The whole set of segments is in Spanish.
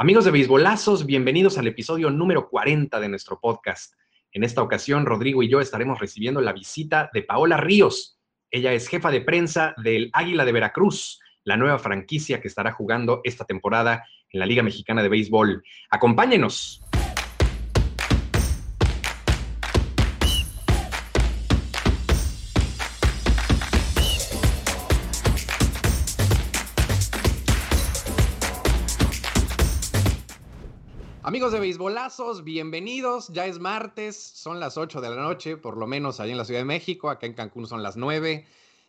Amigos de Beisbolazos, bienvenidos al episodio número 40 de nuestro podcast. En esta ocasión, Rodrigo y yo estaremos recibiendo la visita de Paola Ríos. Ella es jefa de prensa del Águila de Veracruz, la nueva franquicia que estará jugando esta temporada en la Liga Mexicana de Béisbol. Acompáñenos. Amigos de Beisbolazos, bienvenidos. Ya es martes, son las 8 de la noche, por lo menos ahí en la Ciudad de México. Acá en Cancún son las 9.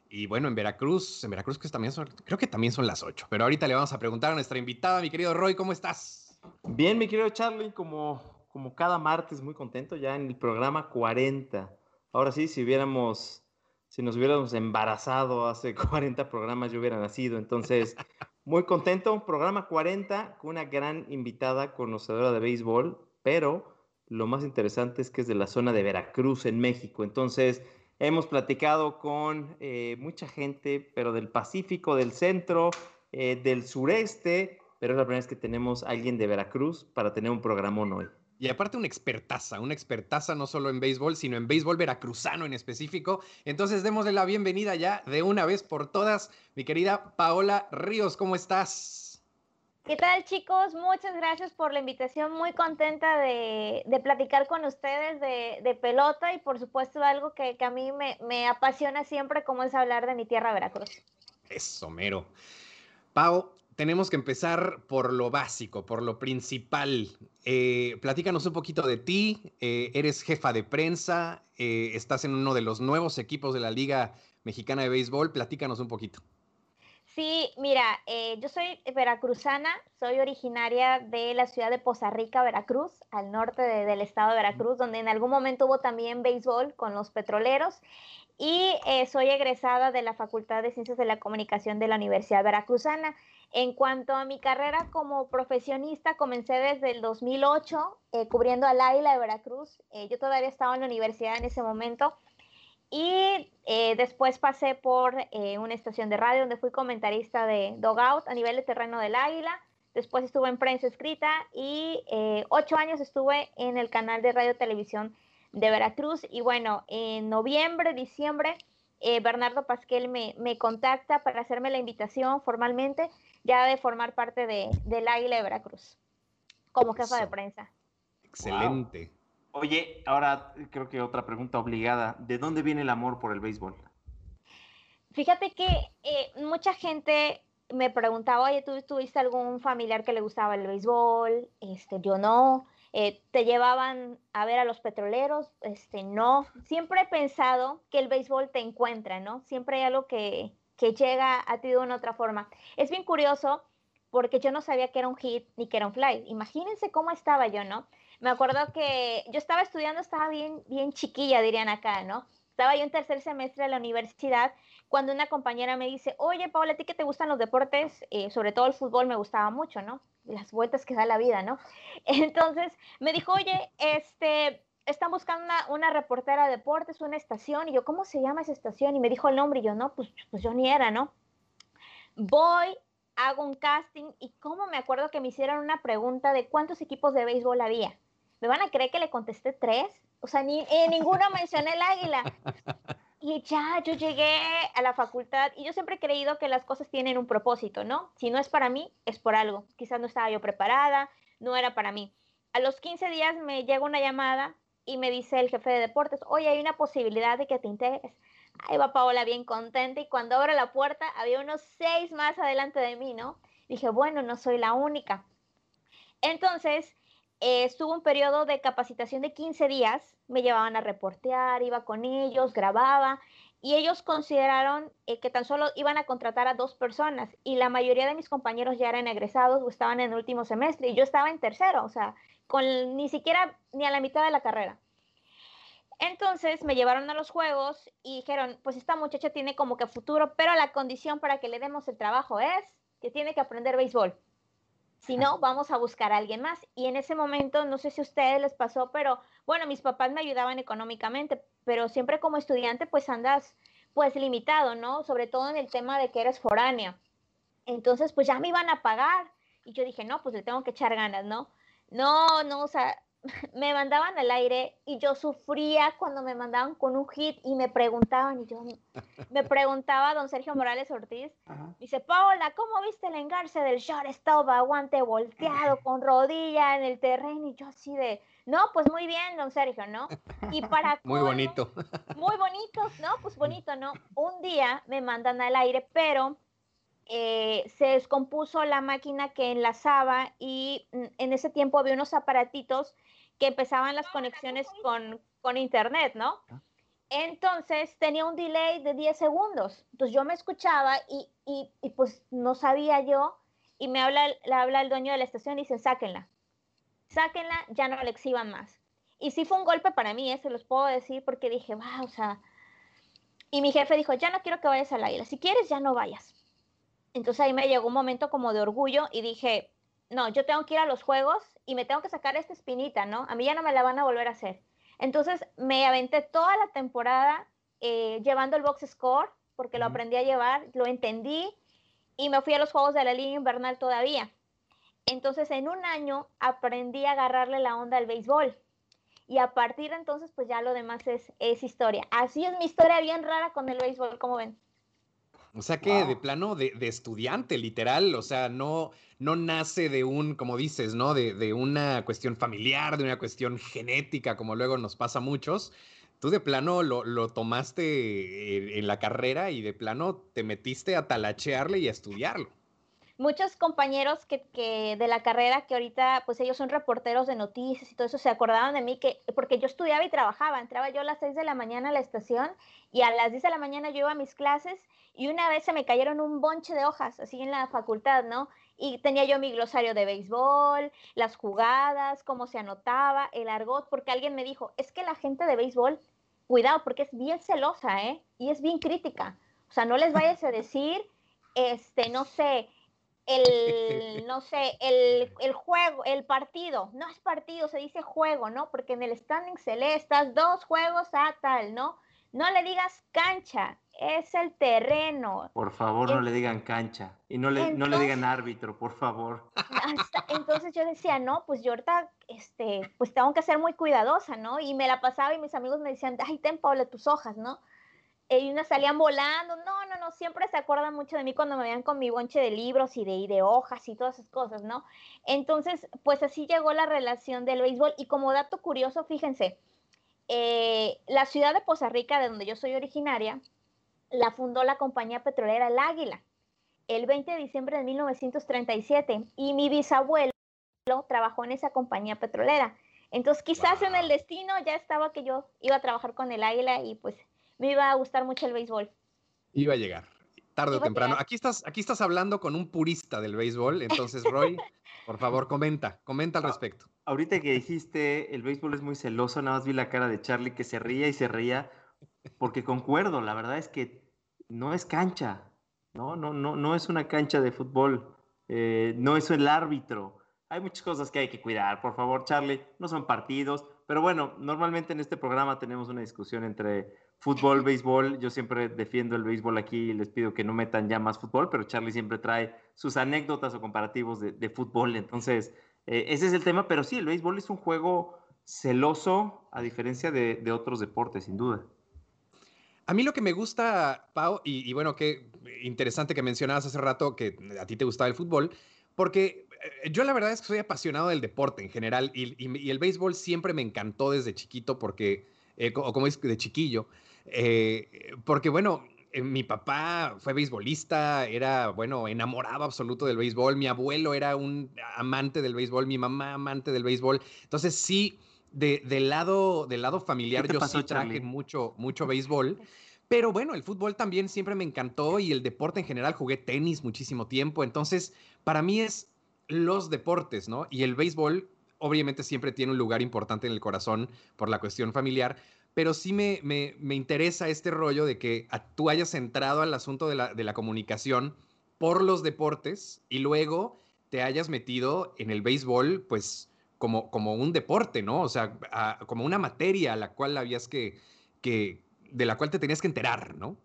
Y bueno, en Veracruz, en Veracruz también creo que también son las 8. Pero ahorita le vamos a preguntar a nuestra invitada, mi querido Roy, ¿cómo estás? Bien, mi querido Charlie, como, como cada martes, muy contento ya en el programa 40. Ahora sí, si hubiéramos, si nos hubiéramos embarazado hace 40 programas, yo hubiera nacido. Entonces, muy contento, programa 40 con una gran invitada conocedora de béisbol, pero lo más interesante es que es de la zona de Veracruz, en México. Entonces, hemos platicado con eh, mucha gente, pero del Pacífico, del centro, eh, del sureste, pero es la primera vez que tenemos a alguien de Veracruz para tener un programón hoy. Y aparte una expertaza, una expertaza no solo en béisbol, sino en béisbol veracruzano en específico. Entonces démosle la bienvenida ya de una vez por todas, mi querida Paola Ríos, ¿cómo estás? ¿Qué tal chicos? Muchas gracias por la invitación, muy contenta de, platicar con ustedes de, pelota y por supuesto algo que, a mí me, me, apasiona siempre, como es hablar de mi tierra Veracruz. Eso, mero. Pau, tenemos que empezar por lo básico, por lo principal. Eh, platícanos un poquito de ti. Eh, eres jefa de prensa, eh, estás en uno de los nuevos equipos de la Liga Mexicana de Béisbol. Platícanos un poquito. Sí, mira, yo soy veracruzana, soy originaria de la ciudad de Poza Rica, Veracruz, al norte del estado de Veracruz, donde en algún momento hubo también béisbol con los petroleros y soy egresada de la Facultad de Ciencias de la Comunicación de la Universidad Veracruzana. En cuanto a mi carrera como profesionista, comencé desde el 2008 eh, cubriendo al Águila de Veracruz. Eh, yo todavía estaba en la universidad en ese momento. Y eh, después pasé por una estación de radio donde fui comentarista de Dogout a nivel de terreno del Águila. Después estuve en prensa escrita y ocho años estuve en el canal de radio televisión de Veracruz. Y bueno, en noviembre, diciembre, Bernardo Pasquel me, me contacta para hacerme la invitación formalmente ya de formar parte de, del Águila de Veracruz, como jefa de prensa. Excelente. Oye, ahora creo que otra pregunta obligada. ¿De dónde viene el amor por el béisbol? Fíjate que eh, mucha gente me preguntaba, oye, ¿tú tuviste algún familiar que le gustaba el béisbol? Este, yo no. Eh, ¿Te llevaban a ver a los petroleros? Este, no. Siempre he pensado que el béisbol te encuentra, ¿no? Siempre hay algo que, que llega a ti de una otra forma. Es bien curioso porque yo no sabía que era un hit ni que era un fly. Imagínense cómo estaba yo, ¿no? Me acuerdo que yo estaba estudiando, estaba bien, bien chiquilla, dirían acá, ¿no? Estaba yo en tercer semestre de la universidad cuando una compañera me dice, oye, Paola, ¿a ti que te gustan los deportes? Eh, sobre todo el fútbol me gustaba mucho, ¿no? Las vueltas que da la vida, ¿no? Entonces me dijo, oye, este, están buscando una, reportera de deportes, una estación, y yo, ¿cómo se llama esa estación? Y me dijo el nombre, y yo, no, pues, pues yo ni era, ¿no? Voy, hago un casting, y cómo me acuerdo que me hicieron una pregunta de cuántos equipos de béisbol había. ¿Me van a creer que le contesté tres? O sea, ni en ninguno mencioné el águila. Y ya, yo llegué a la facultad y yo siempre he creído que las cosas tienen un propósito, ¿no? Si no es para mí, es por algo. Quizás no estaba yo preparada, no era para mí. A los 15 días me llega una llamada y me dice el jefe de deportes, oye, hay una posibilidad de que te integres. Ahí va Paola bien contenta y cuando abre la puerta había unos seis más adelante de mí, ¿no? Dije, bueno, no soy la única. Entonces, eh, estuvo un periodo de capacitación de 15 días, me llevaban a reportear, iba con ellos, grababa y ellos consideraron eh, que tan solo iban a contratar a dos personas y la mayoría de mis compañeros ya eran egresados o estaban en el último semestre y yo estaba en tercero, o sea, con ni siquiera ni a la mitad de la carrera. Entonces me llevaron a los juegos y dijeron, pues esta muchacha tiene como que futuro, pero la condición para que le demos el trabajo es que tiene que aprender béisbol. Si no, vamos a buscar a alguien más. Y en ese momento, no sé si a ustedes les pasó, pero bueno, mis papás me ayudaban económicamente, pero siempre como estudiante pues andas pues limitado, ¿no? Sobre todo en el tema de que eres foránea. Entonces, pues ya me iban a pagar Y yo dije, no, pues le tengo que echar ganas, ¿no? No, no, o sea, me mandaban al aire y yo sufría cuando me mandaban con un hit y me preguntaban, y yo me preguntaba don Sergio Morales Ortiz, dice, Paola, ¿cómo viste el engarce del shortstop, aguante volteado, con rodilla en el terreno? Y yo así de, no, pues muy bien, don Sergio, ¿no? Y para... muy bonito. Muy bonito, ¿no? Pues bonito, ¿no? Un día me mandan al aire, pero eh, se descompuso la máquina que enlazaba y mm, en ese tiempo había unos aparatitos que empezaban las conexiones con, con internet, ¿no? Ah. Entonces tenía un delay de 10 segundos. Entonces yo me escuchaba y, y, y pues no sabía yo y me habla, le habla el dueño de la estación y dice, sáquenla. Sáquenla, ya no la exhiban más. Y sí fue un golpe para mí, ¿eh? se los puedo decir porque dije, wow, o sea... Y mi jefe dijo, ya no quiero que vayas al aire, si quieres ya no vayas. Entonces ahí me llegó un momento como de orgullo y dije, no, yo tengo que ir a los juegos y me tengo que sacar esta espinita, ¿no? A mí ya no me la van a volver a hacer. Entonces me aventé toda la temporada eh, llevando el box score, porque lo aprendí a llevar, lo entendí y me fui a los juegos de la línea invernal todavía. Entonces en un año aprendí a agarrarle la onda al béisbol. Y a partir de entonces, pues ya lo demás es, es historia. Así es mi historia bien rara con el béisbol, como ven. O sea que de plano de, estudiante, literal, o sea, no, no nace de un, como dices, ¿no? De, de, una cuestión familiar, de una cuestión genética, como luego nos pasa a muchos. Tú de plano lo, lo tomaste en la carrera y de plano te metiste a talachearle y a estudiarlo muchos compañeros que, que, de la carrera que ahorita, pues ellos son reporteros de noticias y todo eso, se acordaban de mí que, porque yo estudiaba y trabajaba, entraba yo a las 6 de la mañana a la estación y a las 10 de la mañana yo iba a mis clases y una vez se me cayeron un bonche de hojas así en la facultad, ¿no? Y tenía yo mi glosario de béisbol, las jugadas, cómo se anotaba, el argot, porque alguien me dijo, es que la gente de béisbol, cuidado, porque es bien celosa, ¿eh? Y es bien crítica. O sea, no les vayas a decir, este, no sé, el, no sé, el, el, juego, el partido, no es partido, se dice juego, ¿no? Porque en el standing celestas, dos juegos a tal, ¿no? No le digas cancha, es el terreno. Por favor, no le digan cancha y no le, no le digan árbitro, por favor. entonces yo decía, no, pues yo ahorita, este, pues tengo que ser muy cuidadosa, ¿no? Y me la pasaba y mis amigos me decían, ay, ten, Paula, tus hojas, ¿no? Y unas salían volando. No, no, no, siempre se acuerdan mucho de mí cuando me veían con mi bonche de libros y de, de hojas y todas esas cosas, ¿no? Entonces, pues así llegó la relación del béisbol. Y como dato curioso, fíjense, eh, la ciudad de Poza Rica, de donde yo soy originaria, la fundó la compañía petrolera El Águila el 20 de diciembre de 1937 y mi bisabuelo trabajó en esa compañía petrolera. Entonces quizás en el destino ya estaba que yo iba a trabajar con el Águila y pues me iba a gustar mucho el béisbol. Iba a llegar, tarde o temprano. Aquí estás, aquí estás hablando con un purista del béisbol, entonces Roy, por favor, comenta, comenta al respecto. Ahorita que dijiste, el béisbol es muy celoso, nada más vi la cara de Charlie que se ría y se ría, porque concuerdo, la verdad es que no es cancha, no, no, no, no es una cancha de fútbol, eh, no es el árbitro. Hay muchas cosas que hay que cuidar, por favor, Charlie, no son partidos, pero bueno, normalmente en este programa tenemos una discusión entre fútbol, béisbol. Yo siempre defiendo el béisbol aquí y les pido que no metan ya más fútbol, pero Charlie siempre trae sus anécdotas o comparativos de, fútbol. Entonces, eh, ese es el tema, pero sí, el béisbol es un juego celoso a diferencia de, otros deportes, sin duda. A mí lo que me gusta, Pau, y, bueno, qué interesante que mencionabas hace rato que a ti te gustaba el fútbol, porque eh, yo la verdad es que soy apasionado del deporte en general y, el béisbol siempre me encantó desde chiquito porque, eh, o como es de chiquillo, eh, porque bueno, eh, mi papá fue beisbolista, era, bueno, enamorado absoluto del béisbol, mi abuelo era un amante del béisbol, mi mamá amante del béisbol, entonces sí, de, del, lado, del lado familiar yo sí traje mucho, mucho béisbol. Pero bueno, el fútbol también siempre me encantó y el deporte en general, jugué tenis muchísimo tiempo, entonces para mí es los deportes, ¿no? Y el béisbol obviamente siempre tiene un lugar importante en el corazón por la cuestión familiar, pero sí me, me, interesa este rollo de que tú hayas entrado al asunto de la, de la comunicación por los deportes y luego te hayas metido en el béisbol, pues como, como un deporte, ¿no? O sea, como una materia a la cual habías que, que, de la cual te tenías que enterar, ¿no?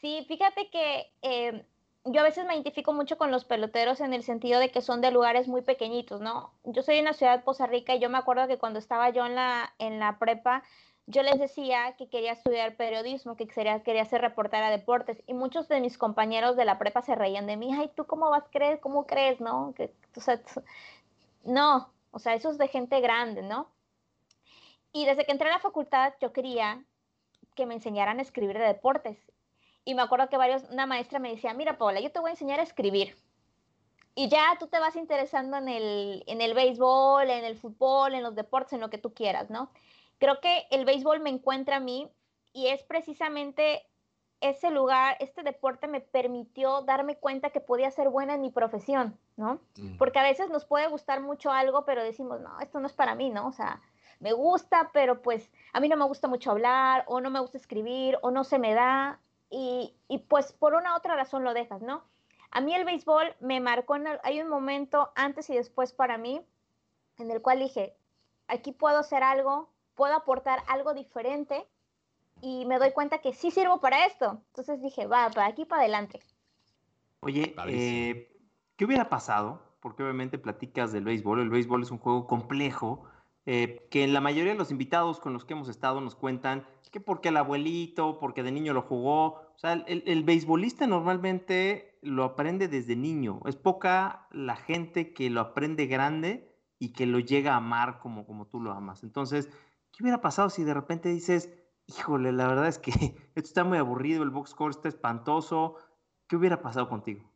Sí, fíjate que em, yo a veces me identifico mucho con los peloteros en el sentido de que son de lugares muy pequeñitos, ¿no? Yo soy en la ciudad de Poza Rica y yo me acuerdo que cuando estaba yo en la, en la prepa, yo les decía que quería estudiar periodismo, que quería, quería ser reportera de deportes y muchos de mis compañeros de la prepa se reían de mí, ay, ¿tú cómo vas a creer? ¿Cómo crees? ¿No? Que, o sea, no, o sea, eso es de gente grande, ¿no? Y desde que entré a la facultad yo quería que me enseñaran a escribir de deportes. Y me acuerdo que varios, una maestra me decía, mira Paula, yo te voy a enseñar a escribir. Y ya tú te vas interesando en el, en el béisbol, en el fútbol, en los deportes, en lo que tú quieras, ¿no? Creo que el béisbol me encuentra a mí y es precisamente ese lugar, este deporte me permitió darme cuenta que podía ser buena en mi profesión, ¿no? Mm. Porque a veces nos puede gustar mucho algo, pero decimos, no, esto no es para mí, ¿no? O sea, me gusta, pero pues a mí no me gusta mucho hablar, o no me gusta escribir, o no se me da, y, y pues por una otra razón lo dejas, ¿no? A mí el béisbol me marcó, en hay un momento antes y después para mí, en el cual dije, aquí puedo hacer algo, puedo aportar algo diferente y me doy cuenta que sí sirvo para esto. Entonces dije, va, para aquí para adelante. Oye, eh, ¿qué hubiera pasado? Porque obviamente platicas del béisbol. El béisbol es un juego complejo eh, que la mayoría de los invitados con los que hemos estado nos cuentan que porque el abuelito, porque de niño lo jugó. O sea, el, el beisbolista normalmente lo aprende desde niño. Es poca la gente que lo aprende grande y que lo llega a amar como, como tú lo amas. Entonces, ¿Qué hubiera pasado si de repente dices, híjole, la verdad es que esto está muy aburrido, el box score está espantoso? ¿Qué hubiera pasado contigo?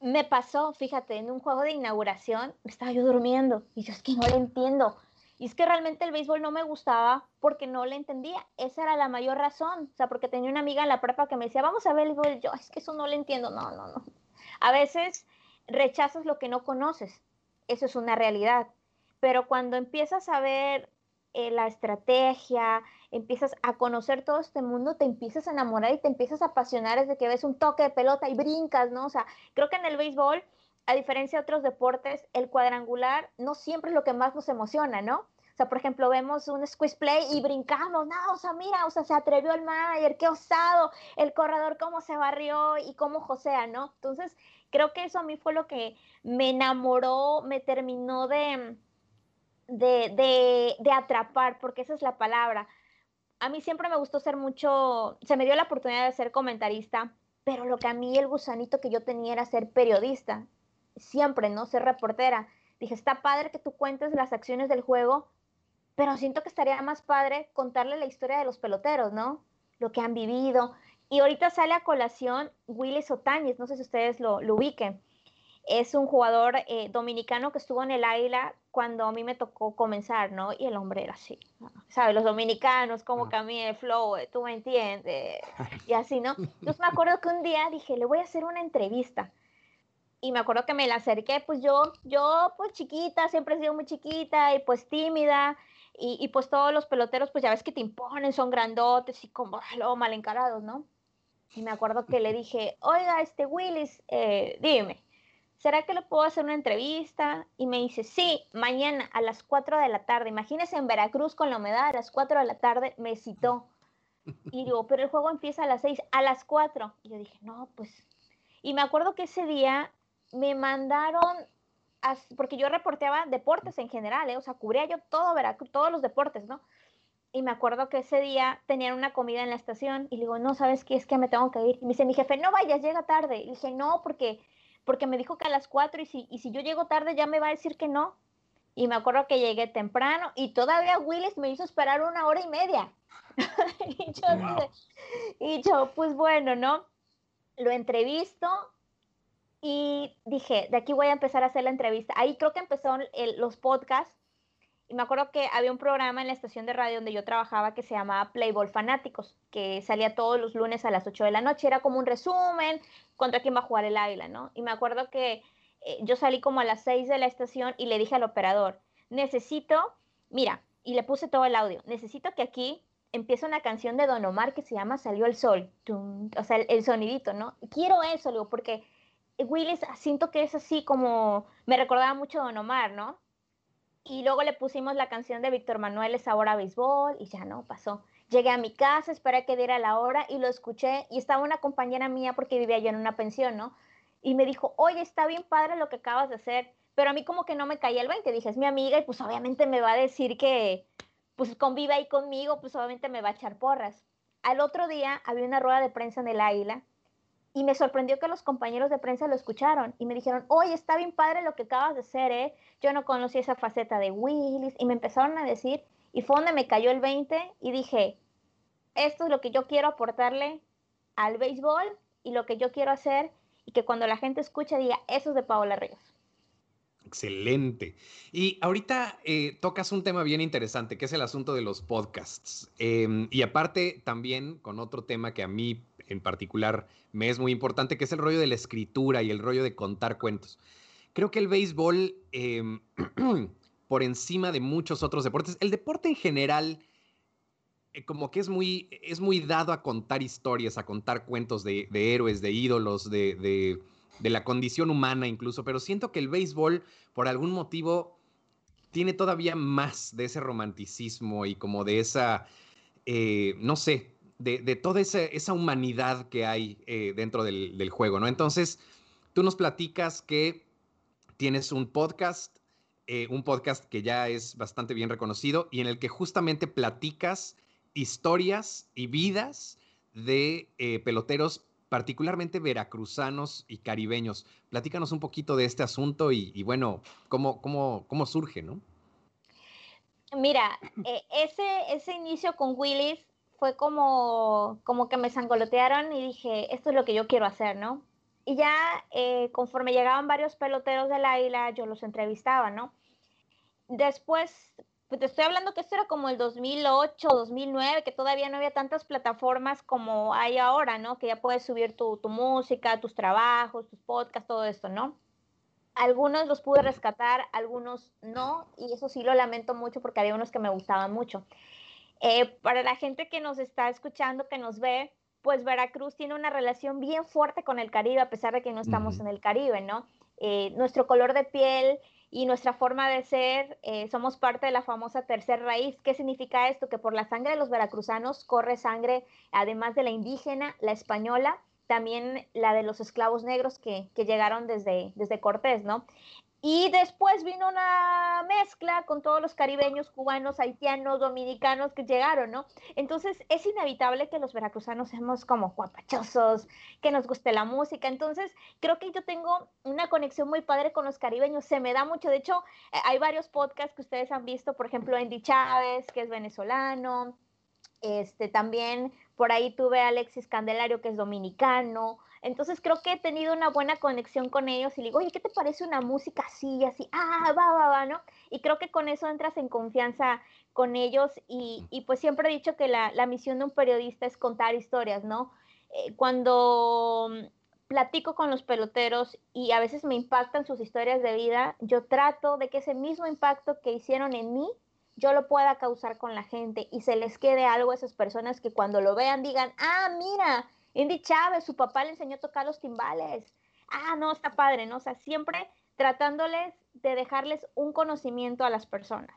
Me pasó, fíjate, en un juego de inauguración, estaba yo durmiendo y yo es que no le entiendo. Y es que realmente el béisbol no me gustaba porque no le entendía. Esa era la mayor razón. O sea, porque tenía una amiga en la prepa que me decía, vamos a ver el béisbol. Yo, es que eso no le entiendo. No, no, no. A veces rechazas lo que no conoces. Eso es una realidad. Pero cuando empiezas a ver eh, la estrategia, empiezas a conocer todo este mundo, te empiezas a enamorar y te empiezas a apasionar desde que ves un toque de pelota y brincas, ¿no? O sea, creo que en el béisbol, a diferencia de otros deportes, el cuadrangular no siempre es lo que más nos emociona, ¿no? O sea, por ejemplo, vemos un squeeze play y brincamos, no, o sea, mira, o sea, se atrevió el manager, qué osado, el corredor cómo se barrió y cómo josea, ¿no? Entonces, creo que eso a mí fue lo que me enamoró, me terminó de, de, de, atrapar, porque esa es la palabra. A mí siempre me gustó ser mucho, se me dio la oportunidad de ser comentarista, pero lo que a mí el gusanito que yo tenía era ser periodista, siempre, ¿no? Ser reportera. Dije, está padre que tú cuentes las acciones del juego, pero siento que estaría más padre contarle la historia de los peloteros, ¿no? Lo que han vivido. Y ahorita sale a colación Willis Otañez, no sé si ustedes lo, lo ubiquen es un jugador eh, dominicano que estuvo en el Águila cuando a mí me tocó comenzar, ¿no? Y el hombre era así, ¿sabes? Los dominicanos, como camina el flow, eh, tú me entiendes, y así, ¿no? Entonces me acuerdo que un día dije, le voy a hacer una entrevista. Y me acuerdo que me la acerqué, pues yo, yo pues chiquita, siempre he sido muy chiquita y pues tímida, y, y pues todos los peloteros, pues ya ves que te imponen, son grandotes y como luego mal encarados, ¿no? Y me acuerdo que le dije, oiga, este Willis, eh, dime, ¿será que le puedo hacer una entrevista? Y me dice, sí, mañana a las 4 de la tarde. Imagínese en Veracruz con la humedad, a las 4 de la tarde me citó. Y digo, pero el juego empieza a las 6, a las 4. Y yo dije, no, pues. Y me acuerdo que ese día me mandaron, porque yo reporteaba deportes en general, ¿eh? o sea, cubría yo todo Veracruz, todos los deportes, ¿no? Y me acuerdo que ese día tenían una comida en la estación y le digo, no, ¿sabes qué? Es que me tengo que ir. Y me dice mi jefe, no vayas, llega tarde. Y dije, no, porque porque me dijo que a las 4 y si, y si yo llego tarde ya me va a decir que no. Y me acuerdo que llegué temprano y todavía Willis me hizo esperar una hora y media. y, yo, y yo, pues bueno, ¿no? Lo entrevisto y dije, de aquí voy a empezar a hacer la entrevista. Ahí creo que empezó los podcasts y me acuerdo que había un programa en la estación de radio donde yo trabajaba que se llamaba Playboy Fanáticos, que salía todos los lunes a las 8 de la noche. Era como un resumen contra quién va a jugar el águila, ¿no? Y me acuerdo que eh, yo salí como a las 6 de la estación y le dije al operador, necesito, mira, y le puse todo el audio, necesito que aquí empiece una canción de Don Omar que se llama Salió el Sol, o sea, el, sonidito, ¿no? Quiero eso, digo, porque Willis siento que es así como, me recordaba mucho a Don Omar, ¿no? Y luego le pusimos la canción de Víctor Manuel Es ahora béisbol y ya no pasó. Llegué a mi casa, esperé que diera la hora y lo escuché y estaba una compañera mía porque vivía yo en una pensión, ¿no? y me dijo, oye, está bien padre lo que acabas de hacer, pero a mí como que no me caía el 20, dije, es mi amiga y pues obviamente me va a decir que pues convive ahí conmigo, pues obviamente me va a echar porras. Al otro día había una rueda de prensa en el Águila y me sorprendió que los compañeros de prensa lo escucharon y me dijeron, oye, está bien padre lo que acabas de hacer, ¿eh? Yo no conocí esa faceta de Willis y me empezaron a decir y fue donde me cayó el 20 y dije, esto es lo que yo quiero aportarle al béisbol y lo que yo quiero hacer y que cuando la gente escuche diga, eso es de Paola Ríos. Excelente. Y ahorita eh, tocas un tema bien interesante, que es el asunto de los podcasts. Em, y aparte también con otro tema que a mí en particular me es muy importante, que es el rollo de la escritura y el rollo de contar cuentos. Creo que el béisbol, em, por encima de muchos otros deportes, el deporte en general, eh, como que es muy, es muy dado a contar historias, a contar cuentos de, héroes, de ídolos, de, la condición humana incluso, pero siento que el béisbol, por algún motivo, tiene todavía más de ese romanticismo y como de esa, eh, no sé, de, toda esa, humanidad que hay eh, dentro del, juego, ¿no? Entonces, tú nos platicas que tienes un podcast, eh, un podcast que ya es bastante bien reconocido y en el que justamente platicas historias y vidas de eh, peloteros particularmente veracruzanos y caribeños. Platícanos un poquito de este asunto y, bueno, cómo, cómo, cómo surge, ¿no? Mira, ese, ese inicio con Willis fue como, como que me sangolotearon y dije, esto es lo que yo quiero hacer, ¿no? Y ya eh, conforme llegaban varios peloteros del águila, yo los entrevistaba, ¿no? Después, pues te estoy hablando que esto era como el 2008, 2009, que todavía no había tantas plataformas como hay ahora, ¿no? Que ya puedes subir tu, tu música, tus trabajos, tus podcasts, todo esto, ¿no? Algunos los pude rescatar, algunos no, y eso sí lo lamento mucho porque había unos que me gustaban mucho. Eh, para la gente que nos está escuchando, que nos ve, pues Veracruz tiene una relación bien fuerte con el Caribe, a pesar de que no estamos en el Caribe, ¿no? Eh, nuestro color de piel y nuestra forma de ser, eh, somos parte de la famosa tercer raíz. ¿Qué significa esto? Que por la sangre de los veracruzanos corre sangre, además de la indígena, la española, también la de los esclavos negros que, que llegaron desde, desde Cortés, ¿no? Y después vino una mezcla con todos los caribeños, cubanos, haitianos, dominicanos que llegaron, ¿no? Entonces es inevitable que los veracruzanos seamos como guapachosos, que nos guste la música. Entonces creo que yo tengo una conexión muy padre con los caribeños. Se me da mucho. De hecho, eh, hay varios podcasts que ustedes han visto, por ejemplo, Andy Chávez, que es venezolano. Este, también por ahí tuve a Alexis Candelario, que es dominicano. Entonces creo que he tenido una buena conexión con ellos y digo, oye, ¿qué te parece una música así, así? Ah, va, va, va, ¿no? Y creo que con eso entras en confianza con ellos y, y pues siempre he dicho que la, la, misión de un periodista es contar historias, ¿no? Eh, cuando platico con los peloteros y a veces me impactan sus historias de vida, yo trato de que ese mismo impacto que hicieron en mí, yo lo pueda causar con la gente y se les quede algo a esas personas que cuando lo vean digan, ah, mira, Indy Chávez, su papá le enseñó a tocar los timbales. Ah, no, está padre, ¿no? O sea, siempre tratándoles de dejarles un conocimiento a las personas.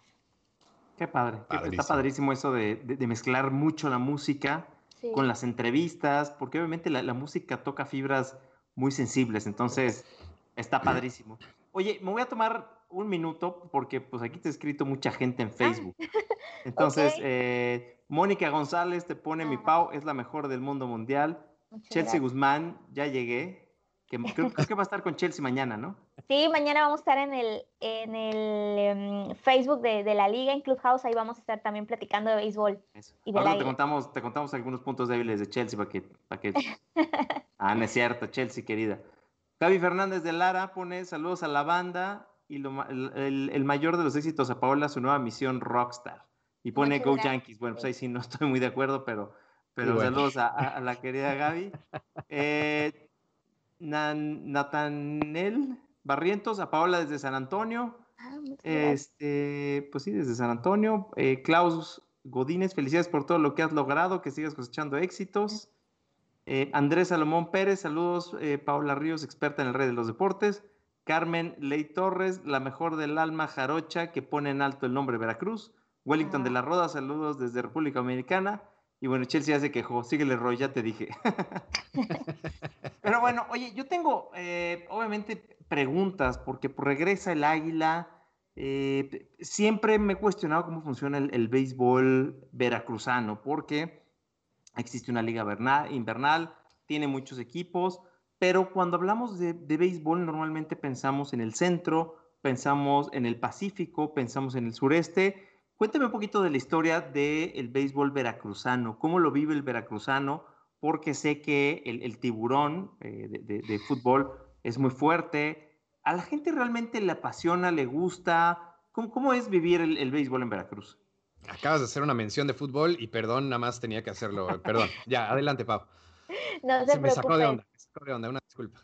Qué padre. Está padrísimo eso de, mezclar mucho la música con las entrevistas, porque obviamente la, música toca fibras muy sensibles, entonces está padrísimo. Oye, me voy a tomar un minuto porque pues aquí te he escrito mucha gente en ah, Entonces, eh, Mónica González te pone mi Pau, es la mejor del mundo mundial. Chelsea Guzmán, ya llegué. Que, creo, que va a estar con Chelsea mañana, ¿no? Sí, mañana vamos a estar en el, en el em, Facebook de, la liga, en Clubhouse, ahí vamos a estar también platicando de béisbol. Ahora te contamos, te contamos algunos puntos débiles de Chelsea para que... Para que... ah, no es cierto, Chelsea querida. Gaby Fernández de Lara pone saludos a la banda y el, el, mayor de los éxitos a Paola, su nueva misión Rockstar y pone Go Yankees. Bueno, pues ahí sí no estoy muy de acuerdo, pero, pero saludos a, la querida Gaby. Eh, Natanel Barrientos, a Paola desde San Antonio. Ah, este, pues sí, desde San Antonio. Eh, Klaus Godínez, felicidades por todo lo que has logrado, que sigas cosechando éxitos. Eh, Andrés Salomón Pérez, saludos. Eh, Paola Ríos, experta en el rey de los deportes. Carmen Ley Torres, la mejor del alma jarocha que pone en alto el nombre Veracruz. Wellington de la Roda, saludos desde República Dominicana. Y bueno, Chelsea ya se quejó. Síguele, Roy, ya te dije. Pero bueno, oye, yo tengo, eh, obviamente, preguntas, porque regresa el águila. Eh, siempre me he cuestionado cómo funciona el, béisbol veracruzano, porque existe una liga invernal, tiene muchos equipos, pero cuando hablamos de, de béisbol normalmente pensamos en el centro, pensamos en el Pacífico, pensamos en el sureste. Cuéntame un poquito de la historia del béisbol veracruzano, cómo lo vive el veracruzano, porque sé que el, tiburón eh, de, fútbol es muy fuerte. ¿A la gente realmente le apasiona, le gusta? ¿Cómo, es vivir el, béisbol en Veracruz? Acabas de hacer una mención de fútbol y perdón, nada más tenía que hacerlo. Perdón. ya, adelante, Pau. No se, me sacó de onda, me sacó de onda, una disculpa.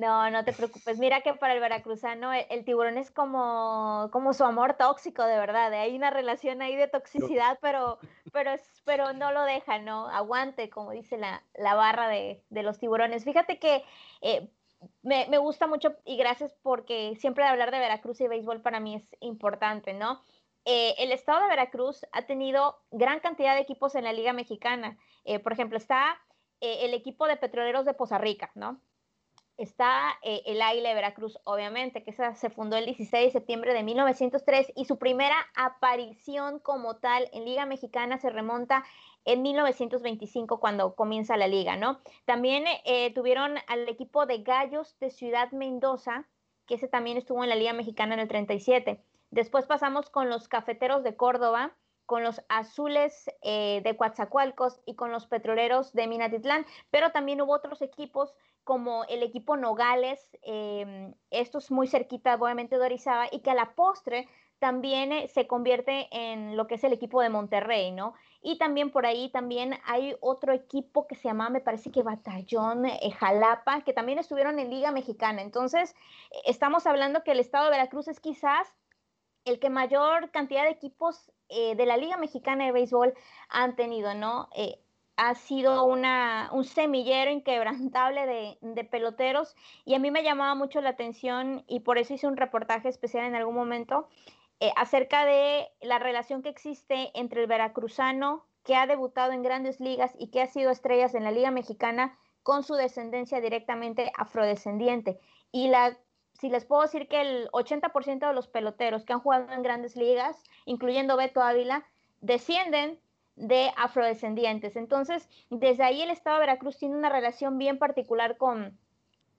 No, no te preocupes. Mira que para el veracruzano e, el, tiburón es como, como su amor tóxico, de verdad. ¿eh? Hay una relación ahí de toxicidad, pero, pero, pero no lo deja, ¿no? Aguante, como dice la, la barra de, de, los tiburones. Fíjate que eh, me, me, gusta mucho y gracias porque siempre hablar de Veracruz y béisbol para mí es importante, ¿no? Eh, el estado de Veracruz ha tenido gran cantidad de equipos en la Liga Mexicana. por ejemplo, está el equipo de petroleros de Poza Rica, ¿no? Está eh, el Águila de Veracruz, obviamente, que esa se fundó el 16 de septiembre de 1903 y su primera aparición como tal en Liga Mexicana se remonta en 1925 cuando comienza la liga, ¿no? También eh, tuvieron al equipo de Gallos de Ciudad Mendoza, que ese también estuvo en la Liga Mexicana en el 37. Después pasamos con los Cafeteros de Córdoba, con los azules eh, de Coatzacoalcos y con los petroleros de Minatitlán, pero también hubo otros equipos como el equipo Nogales, eh, esto es muy cerquita obviamente de Orizaba, y que a la postre también eh, se convierte en lo que es el equipo de Monterrey, ¿no? Y también por ahí también hay otro equipo que se llama, me parece que Batallón Jalapa, que también estuvieron en Liga Mexicana. Entonces, estamos hablando que el estado de Veracruz es quizás el que mayor cantidad de equipos eh, de la Liga Mexicana de Béisbol han tenido, ¿no? Eh, ha sido una, un semillero inquebrantable de, peloteros y a mí me llamaba mucho la atención y por eso hice un reportaje especial en algún momento eh, acerca de la relación que existe entre el veracruzano que ha debutado en grandes ligas y que ha sido estrellas en la Liga Mexicana con su descendencia directamente afrodescendiente. Y la si les puedo decir que el 80% de los peloteros que han jugado en grandes ligas, incluyendo Beto Ávila, descienden de afrodescendientes. Entonces, desde ahí el Estado de Veracruz tiene una relación bien particular con,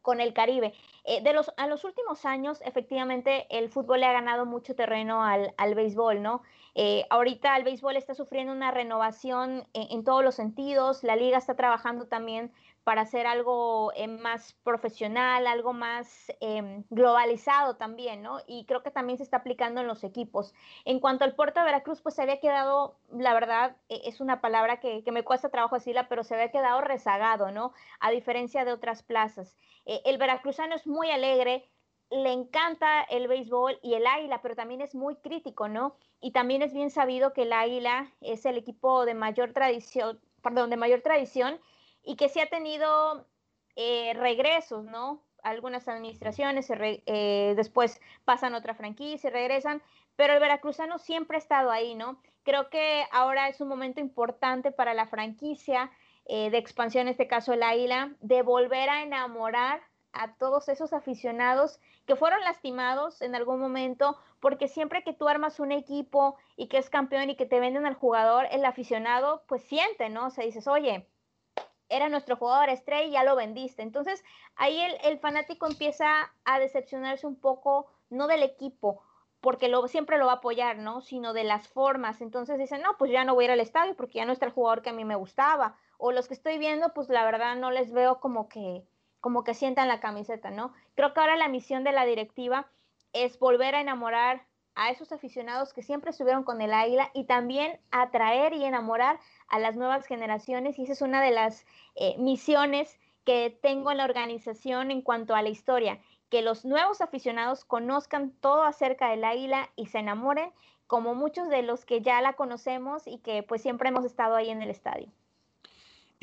con el Caribe. Eh, de los, a los últimos años, efectivamente, el fútbol le ha ganado mucho terreno al, al béisbol, ¿no? Eh, ahorita el béisbol está sufriendo una renovación en, en, todos los sentidos, la liga está trabajando también para hacer algo eh, más profesional, algo más em, globalizado también, ¿no? Y creo que también se está aplicando en los equipos. En cuanto al puerto de Veracruz, pues se había quedado, la verdad, e, es una palabra que, me cuesta trabajo decirla, pero se había quedado rezagado, ¿no? A diferencia de otras plazas. Eh, el veracruzano es muy alegre, le encanta el béisbol y el águila, pero también es muy crítico, ¿no? Y también es bien sabido que el águila es el equipo de mayor tradición, perdón, de mayor tradición y que sí ha tenido eh, regresos, ¿no? Algunas administraciones eh, después pasan otra franquicia y regresan, pero el veracruzano siempre ha estado ahí, ¿no? Creo que ahora es un momento importante para la franquicia eh, de expansión, en este caso el Águila, de volver a enamorar a todos esos aficionados que fueron lastimados en algún momento, porque siempre que tú armas un equipo y que es campeón y que te venden al jugador, el aficionado pues siente, ¿no? O sea, dices, oye, era nuestro jugador estrella y ya lo vendiste. Entonces ahí el, fanático empieza a decepcionarse un poco, no del equipo, porque lo, siempre lo va a apoyar, ¿no? Sino de las formas. Entonces dicen, no, pues ya no voy a ir al estadio porque ya no está el jugador que a mí me gustaba. O los que estoy viendo, pues la verdad no les veo como que, como que sientan la camiseta, ¿no? Creo que ahora la misión de la directiva es volver a enamorar a esos aficionados que siempre estuvieron con el águila y también atraer y enamorar a las nuevas generaciones y esa es una de las eh, misiones que tengo en la organización en cuanto a la historia, que los nuevos aficionados conozcan todo acerca del águila y se enamoren como muchos de los que ya la conocemos y que pues siempre hemos estado ahí en el estadio.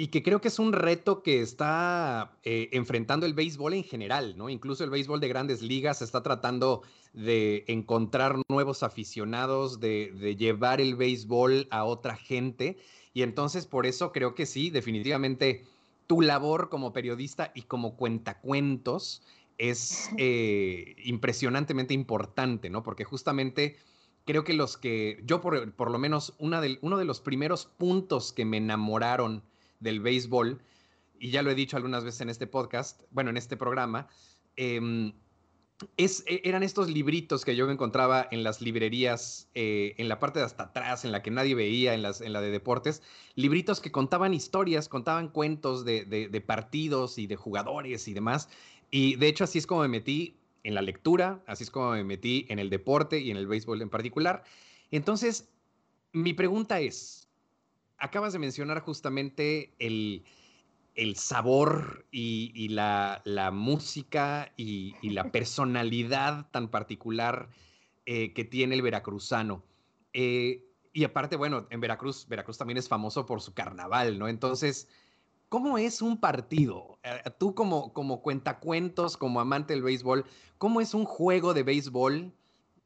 Y que creo que es un reto que está eh, enfrentando el béisbol en general, ¿no? Incluso el béisbol de grandes ligas está tratando de encontrar nuevos aficionados, de, de llevar el béisbol a otra gente. Y entonces por eso creo que sí, definitivamente tu labor como periodista y como cuentacuentos es eh, impresionantemente importante, ¿no? Porque justamente creo que los que, yo por, por lo menos, una de, uno de los primeros puntos que me enamoraron del béisbol, y ya lo he dicho algunas veces en este podcast, bueno, en este programa, eh, es, e, eran estos libritos que yo me encontraba en las librerías, eh, en la parte de hasta atrás, en la que nadie veía, en, las, en la de deportes, libritos que contaban historias, contaban cuentos de, de, partidos y de jugadores y demás. Y de hecho así es como me metí en la lectura, así es como me metí en el deporte y en el béisbol en particular. Entonces, mi pregunta es, acabas de mencionar justamente el, el sabor y, la, música y, la personalidad tan particular eh, que tiene el veracruzano. Eh, y aparte, bueno, en Veracruz, Veracruz también es famoso por su carnaval, ¿no? Entonces, ¿cómo es un partido? Eh, tú como, como cuentacuentos, como amante del béisbol, ¿cómo es un juego de béisbol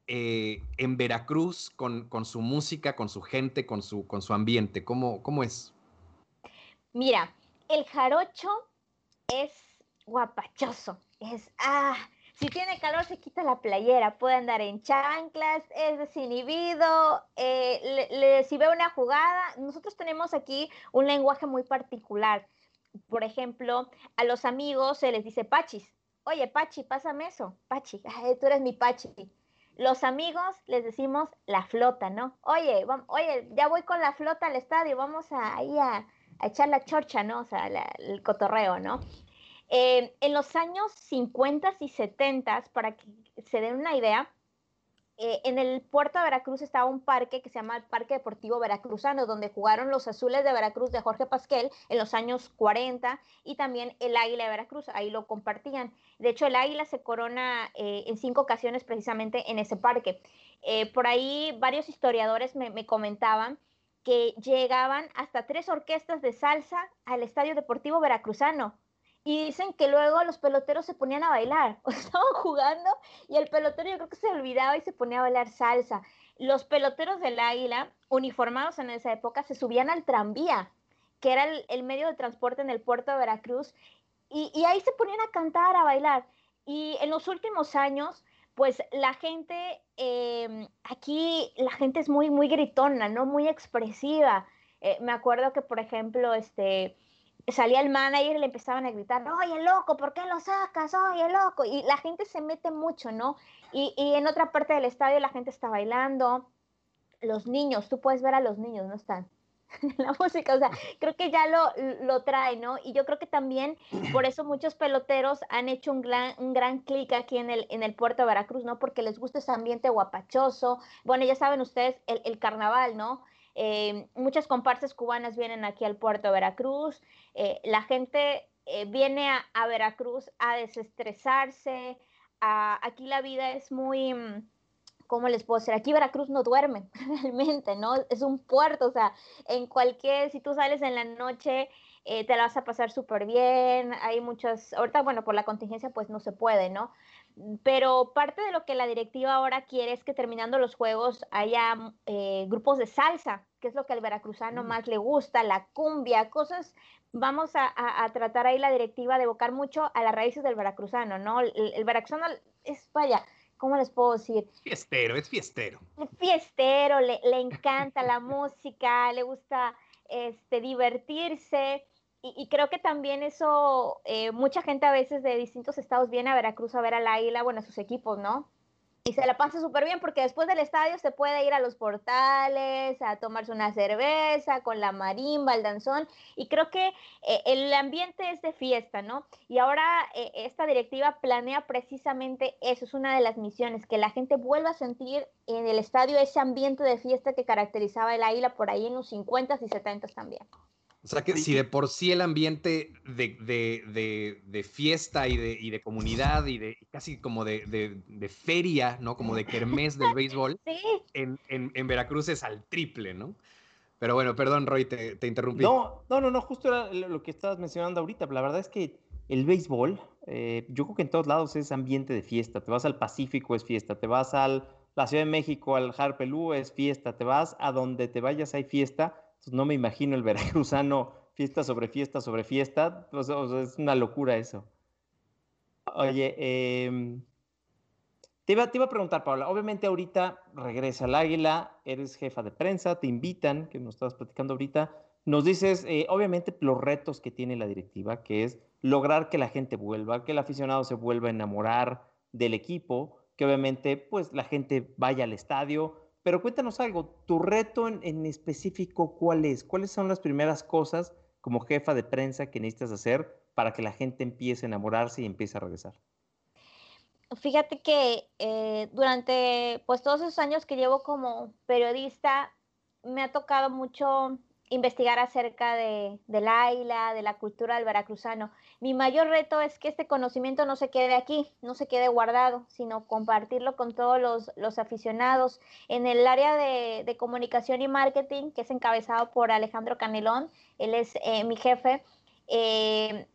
en Veracruz con, su música, con su gente, con su, ambiente? ¿Cómo, cómo es? Mira, el jarocho es guapachoso, es, ah, si tiene calor se quita la playera, puede andar en chanclas, es desinhibido, eh, si ve una jugada, nosotros tenemos aquí un lenguaje muy particular. Por ejemplo, a los amigos se les dice pachis. Oye, Pachi, pásame eso. Pachi, tú eres mi Pachi. Los amigos les decimos la flota, ¿no? Oye, oye, ya voy con la flota al estadio, vamos a, ahí a, echar la chorcha, ¿no? O sea, el cotorreo, ¿no? Eh, en los años 50 y 70, para que se den una idea, eh, en el puerto de Veracruz estaba un parque que se llama el Parque Deportivo Veracruzano, donde jugaron los Azules de Veracruz de Jorge Pasquel en los años 40 y también el Águila de Veracruz, ahí lo compartían. De hecho, el Águila se corona eh, en cinco ocasiones precisamente en ese parque. por ahí varios historiadores me comentaban que llegaban hasta tres orquestas de salsa al Estadio Deportivo Veracruzano. Y dicen que luego los peloteros se ponían a bailar, o estaban jugando y el pelotero yo creo que se olvidaba y se ponía a bailar salsa. Los peloteros del Águila, uniformados en esa época, se subían al tranvía, que era el, medio de transporte en el puerto de Veracruz, y, ahí se ponían a cantar, a bailar. Y en los últimos años, pues la gente, em, aquí la gente es muy, muy gritona, ¿no? Muy expresiva. Eh, me acuerdo que, por ejemplo, este, salía el manager y le empezaban a gritar, oye, loco, ¿por qué lo sacas? Oye, loco. Y la gente se mete mucho, ¿no? Y, y en otra parte del estadio la gente está bailando. Los niños, tú puedes ver a los niños, ¿no están? la música, o sea, creo que ya lo, lo trae, ¿no? Y yo creo que también por eso muchos peloteros han hecho un gran, un gran clic aquí en el, en el puerto de Veracruz, ¿no? Porque les gusta ese ambiente guapachoso. Bueno, ya saben ustedes, el, el carnaval, ¿no? Eh, muchas comparsas cubanas vienen aquí al puerto de Veracruz. Eh, la gente eh, viene a, Veracruz a desestresarse. Aquí la vida es muy mm, ¿cómo les puedo decir? Aquí Veracruz no duerme, realmente, ¿no? Es un puerto, o sea, en cualquier, si tú sales en la noche, te la vas a pasar súper bien, hay muchas, ahorita, bueno, por la contingencia, pues no se puede, ¿no? Pero parte de lo que la directiva ahora quiere es que terminando los juegos haya eh, grupos de salsa, que es lo que al veracruzano mm. más le gusta, la cumbia, cosas, vamos a, tratar ahí la directiva de evocar mucho a las raíces del veracruzano, ¿no? El, el veracruzano es, vaya, ¿cómo les puedo decir? Fiestero, es fiestero. Es fiestero, le, encanta la música, le gusta este, divertirse. Y, creo que también eso, eh, mucha gente a veces de distintos estados viene a Veracruz a ver al águila, bueno, a sus equipos, ¿no? y se la pasa súper bien porque después del estadio se puede ir a los portales, a tomarse una cerveza con la marimba, el danzón, y creo que eh, el ambiente es de fiesta, ¿no? Y ahora eh, esta directiva planea precisamente eso, es una de las misiones, que la gente vuelva a sentir en el estadio ese ambiente de fiesta que caracterizaba el águila por ahí en los 50s y 70s también. O sea que si de por sí el ambiente de, fiesta y de, de, comunidad y de casi como de, feria, ¿no? Como de kermés del béisbol, en, Veracruz es al triple, ¿no? Pero bueno, perdón, Roy, te, interrumpí. No, no, no, no, justo era lo que estabas mencionando ahorita. La verdad es que el béisbol, eh, yo creo que en todos lados es ambiente de fiesta. Te vas al Pacífico, es fiesta. Te vas a la Ciudad de México, al Harpelú, es fiesta. Te vas a donde te vayas, hay fiesta no me imagino el veracruzano Fiesta sobre fiesta sobre fiesta. es una locura eso. Oye, eh, te iba, a preguntar, Paula, obviamente ahorita regresa al Águila, eres jefa de prensa, te invitan, que nos estabas platicando ahorita, nos dices, eh, obviamente, los retos que tiene la directiva, que es lograr que la gente vuelva, que el aficionado se vuelva a enamorar del equipo, que obviamente, pues, la gente vaya al estadio. Pero cuéntanos algo, tu reto en, específico, ¿cuál es? ¿Cuáles son las primeras cosas como jefa de prensa que necesitas hacer para que la gente empiece a enamorarse y empiece a regresar? Fíjate que eh, durante pues todos esos años que llevo como periodista me ha tocado mucho investigar acerca de, del águila, de la cultura del veracruzano. Mi mayor reto es que este conocimiento no se quede aquí, no se quede guardado, sino compartirlo con todos los, aficionados. En el área de, comunicación y marketing, que es encabezado por Alejandro Canelón, él es eh, mi jefe, eh,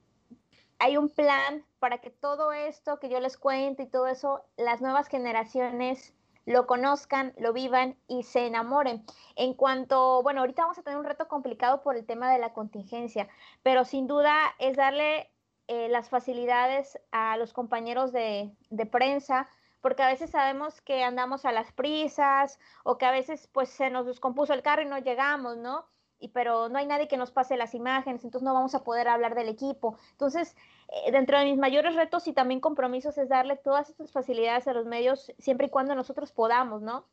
hay un plan para que todo esto que yo les cuento y todo eso, las nuevas generaciones lo conozcan, lo vivan y se enamoren. En cuanto, bueno, ahorita vamos a tener un reto complicado por el tema de la contingencia, pero sin duda es darle eh, las facilidades a los compañeros de, de prensa, porque a veces sabemos que andamos a las prisas o que a veces pues se nos descompuso el carro y no llegamos, ¿no? Pero no hay nadie que nos pase las imágenes, entonces no vamos a poder hablar del equipo. Entonces, eh, dentro de mis mayores retos y también compromisos es darle todas estas facilidades a los medios siempre y cuando nosotros podamos, ¿no?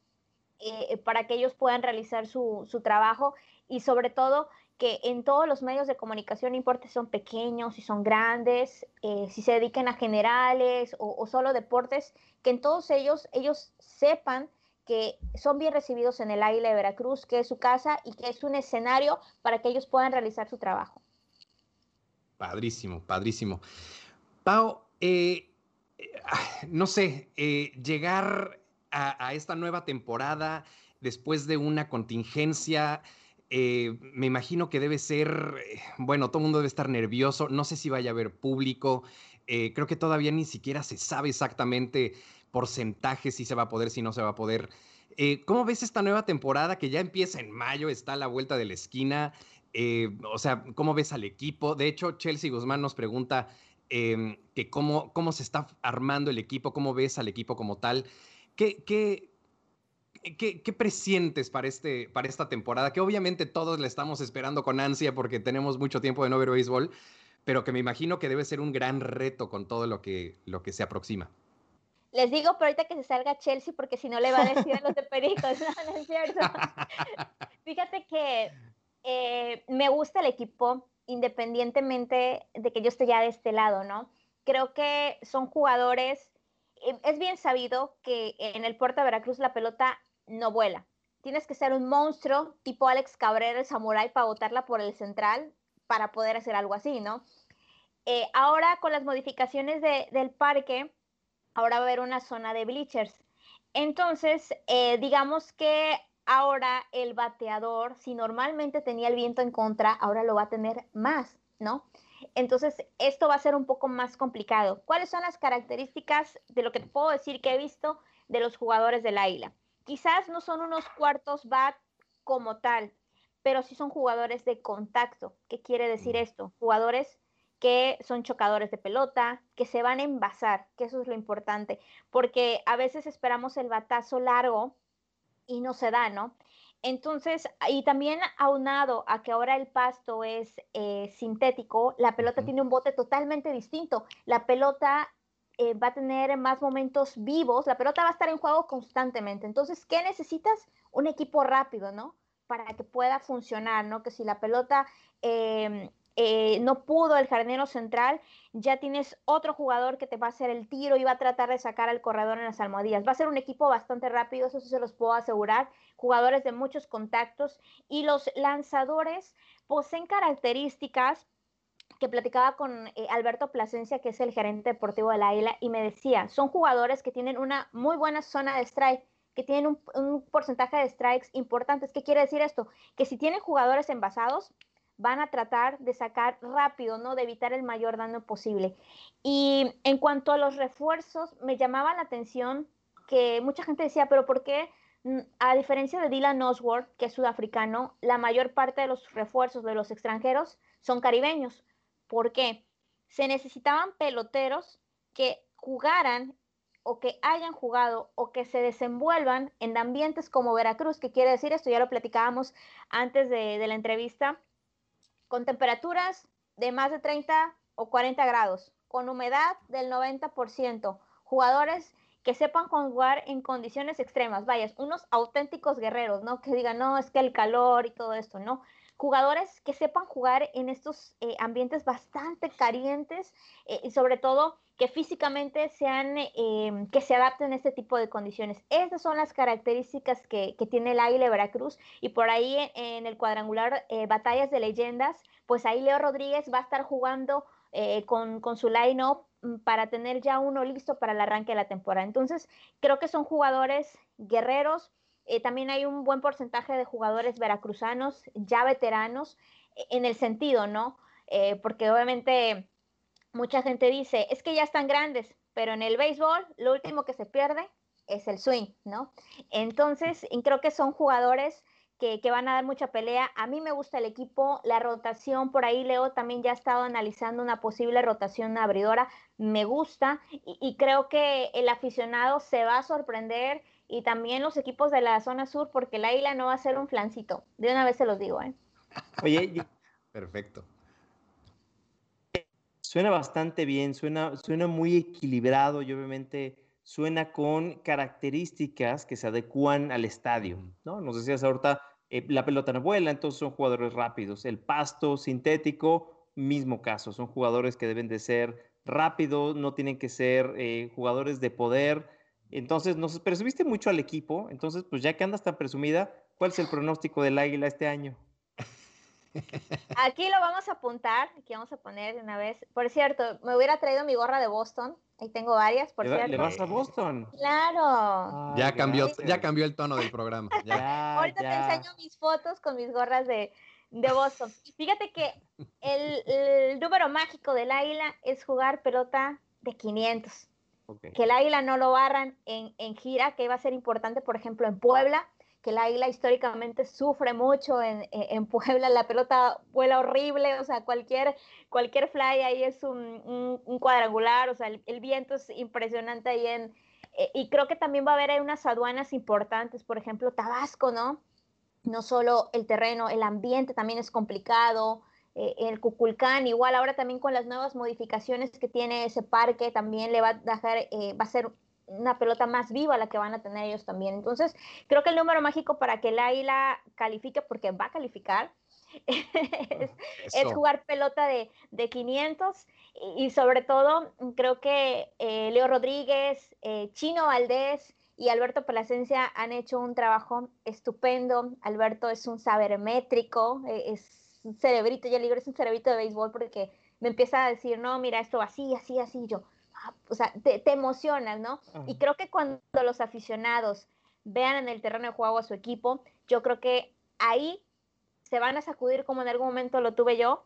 Eh, eh, para que ellos puedan realizar su, su, trabajo y sobre todo que en todos los medios de comunicación, no importa si son pequeños, si son grandes, si se dediquen a generales o, o solo deportes, que en todos ellos ellos sepan que son bien recibidos en el Águila de Veracruz, que es su casa y que es un escenario para que ellos puedan realizar su trabajo. Padrísimo, padrísimo. Pau, eh, eh, no sé, eh, llegar a, esta nueva temporada después de una contingencia, me imagino que debe ser, bueno, todo el mundo debe estar nervioso, no sé si vaya a haber público, creo que todavía ni siquiera se sabe exactamente porcentajes, si se va a poder, si no se va a poder. Eh, ¿Cómo ves esta nueva temporada que ya empieza en mayo, está a la vuelta de la esquina? Eh, o sea, ¿cómo ves al equipo? De hecho, Chelsea Guzmán nos pregunta em, que cómo, cómo se está armando el equipo, cómo ves al equipo como tal. ¿Qué, qué, qué, presientes para, este, para esta temporada? Que obviamente todos la estamos esperando con ansia porque tenemos mucho tiempo de no ver béisbol, pero que me imagino que debe ser un gran reto con todo lo que, lo que se aproxima. Les digo, pero ahorita que se salga Chelsea, porque si no le va a decir a los de Pericos, no, no es cierto. Fíjate que eh, me gusta el equipo, independientemente de que yo esté ya de este lado, ¿no? Creo que son jugadores, eh, es bien sabido que en el puerto de Veracruz la pelota no vuela. Tienes que ser un monstruo tipo Alex Cabrera, el samurái, para botarla por el central, para poder hacer algo así, ¿no? Eh, ahora con las modificaciones del parque, ahora va a haber una zona de bleachers. Entonces, eh, digamos que ahora el bateador, si normalmente tenía el viento en contra, ahora lo va a tener más, ¿no? Entonces, esto va a ser un poco más complicado. ¿Cuáles son las características de lo que te puedo decir que he visto de los jugadores del Águila? Quizás no son unos cuartos bat como tal, pero sí son jugadores de contacto. ¿Qué quiere decir esto? Jugadores que son chocadores de pelota, que se van a envasar, que eso es lo importante, porque a veces esperamos el batazo largo y no se da, ¿no? Entonces, y también aunado a que ahora el pasto es eh, sintético, la pelota tiene un bote totalmente distinto. La pelota eh, va a tener más momentos vivos, la pelota va a estar en juego constantemente. Entonces, ¿qué necesitas? Un equipo rápido, ¿no? Para que pueda funcionar, ¿no? Que si la pelota em, eh, no pudo el jardinero central, ya tienes otro jugador que te va a hacer el tiro y va a tratar de sacar al corredor en las almohadillas. Va a ser un equipo bastante rápido, eso se los puedo asegurar. Jugadores de muchos contactos y los lanzadores poseen características que platicaba con eh, Alberto Plasencia, que es el gerente deportivo de la Águila, y me decía, son jugadores que tienen una muy buena zona de strike, que tienen un, un porcentaje de strikes importantes. ¿Qué quiere decir esto? Que si tienen jugadores envasados, van a tratar de sacar rápido, ¿no? De evitar el mayor daño posible. Y en cuanto a los refuerzos, me llamaba la atención que mucha gente decía, pero ¿por qué mm, a diferencia de Dylan Oswald, que es sudafricano, la mayor parte de los refuerzos de los extranjeros son caribeños. ¿Por qué? Se necesitaban peloteros que jugaran o que hayan jugado o que se desenvuelvan en ambientes como Veracruz, que quiere decir esto, ya lo platicábamos antes de, de la entrevista, con temperaturas de más de 30 o 40 grados, con humedad del 90%, jugadores que sepan jugar en condiciones extremas, vaya, unos auténticos guerreros, ¿no? Que digan, no, es que el calor y todo esto, ¿no? Jugadores que sepan jugar en estos eh, ambientes bastante calientes eh, y sobre todo que físicamente sean, eh, que se adapten a este tipo de condiciones. Esas son las características que, que tiene el Águila de Veracruz y por ahí en, el cuadrangular Batallas de Leyendas, pues ahí Leo Rodríguez va a estar jugando con, con, su line-up Mm, para tener ya uno listo para el arranque de la temporada. Entonces, creo que son jugadores guerreros. Eh, también hay un buen porcentaje de jugadores veracruzanos, ya veteranos, e, en el sentido, ¿no? Eh, porque obviamente mucha gente dice, es que ya están grandes, pero en el béisbol lo último que se pierde es el swing, ¿no? Entonces, creo que son jugadores que, van a dar mucha pelea. A mí me gusta el equipo, la rotación, por ahí Leo también ya ha estado analizando una posible rotación abridora, me gusta y, creo que el aficionado se va a sorprender y también los equipos de la zona sur porque el Águila no va a ser un flancito, de una vez se los digo. ¿eh? Oye, perfecto. Suena bastante bien, suena, suena muy equilibrado y obviamente suena con características que se adecuan al estadio, ¿no? Nos decías ahorita, eh, la pelota no vuela, entonces son jugadores rápidos. El pasto sintético, mismo caso, son jugadores que deben de ser rápidos, no tienen que ser eh, jugadores de poder. Entonces, nos presumiste mucho al equipo, entonces, pues ya que andas tan presumida, ¿cuál es el pronóstico del Águila este año? Aquí lo vamos a apuntar, aquí vamos a poner una vez. Por cierto, me hubiera traído mi gorra de Boston, Ahí tengo varias, por ¿Le, cierto. ¿Le vas a Boston? Claro. ya, cambió, ya cambió el tono del programa. Ahorita te enseño mis fotos con mis gorras de, de Boston. Fíjate que el, número mágico del águila es jugar pelota de 500. Que el águila no lo barran en, en gira, que va a ser importante, por ejemplo, en Puebla que la águila históricamente sufre mucho en, en, Puebla, la pelota vuela horrible, o sea, cualquier, cualquier fly ahí es un, un, cuadrangular, o sea, el, viento es impresionante ahí en... Eh, y creo que también va a haber ahí unas aduanas importantes, por ejemplo, Tabasco, ¿no? No solo el terreno, el ambiente también es complicado, eh, el Cuculcán, igual ahora también con las nuevas modificaciones que tiene ese parque, también le va a dejar, eh, va a ser una pelota más viva la que van a tener ellos también. Entonces, creo que el número mágico para que el Águila califique, porque va a calificar, es, jugar pelota de, de 500 y, sobre todo creo que eh, Leo Rodríguez, eh, Chino Valdés y Alberto Plasencia han hecho un trabajo estupendo. Alberto es un sabermétrico, eh, es un cerebrito, ya le digo, es un cerebrito de béisbol porque me empieza a decir, no, mira, esto así, así, así, yo, o sea, te, emocionas, ¿no? Y creo que cuando los aficionados vean en el terreno de juego a su equipo, yo creo que ahí se van a sacudir como en algún momento lo tuve yo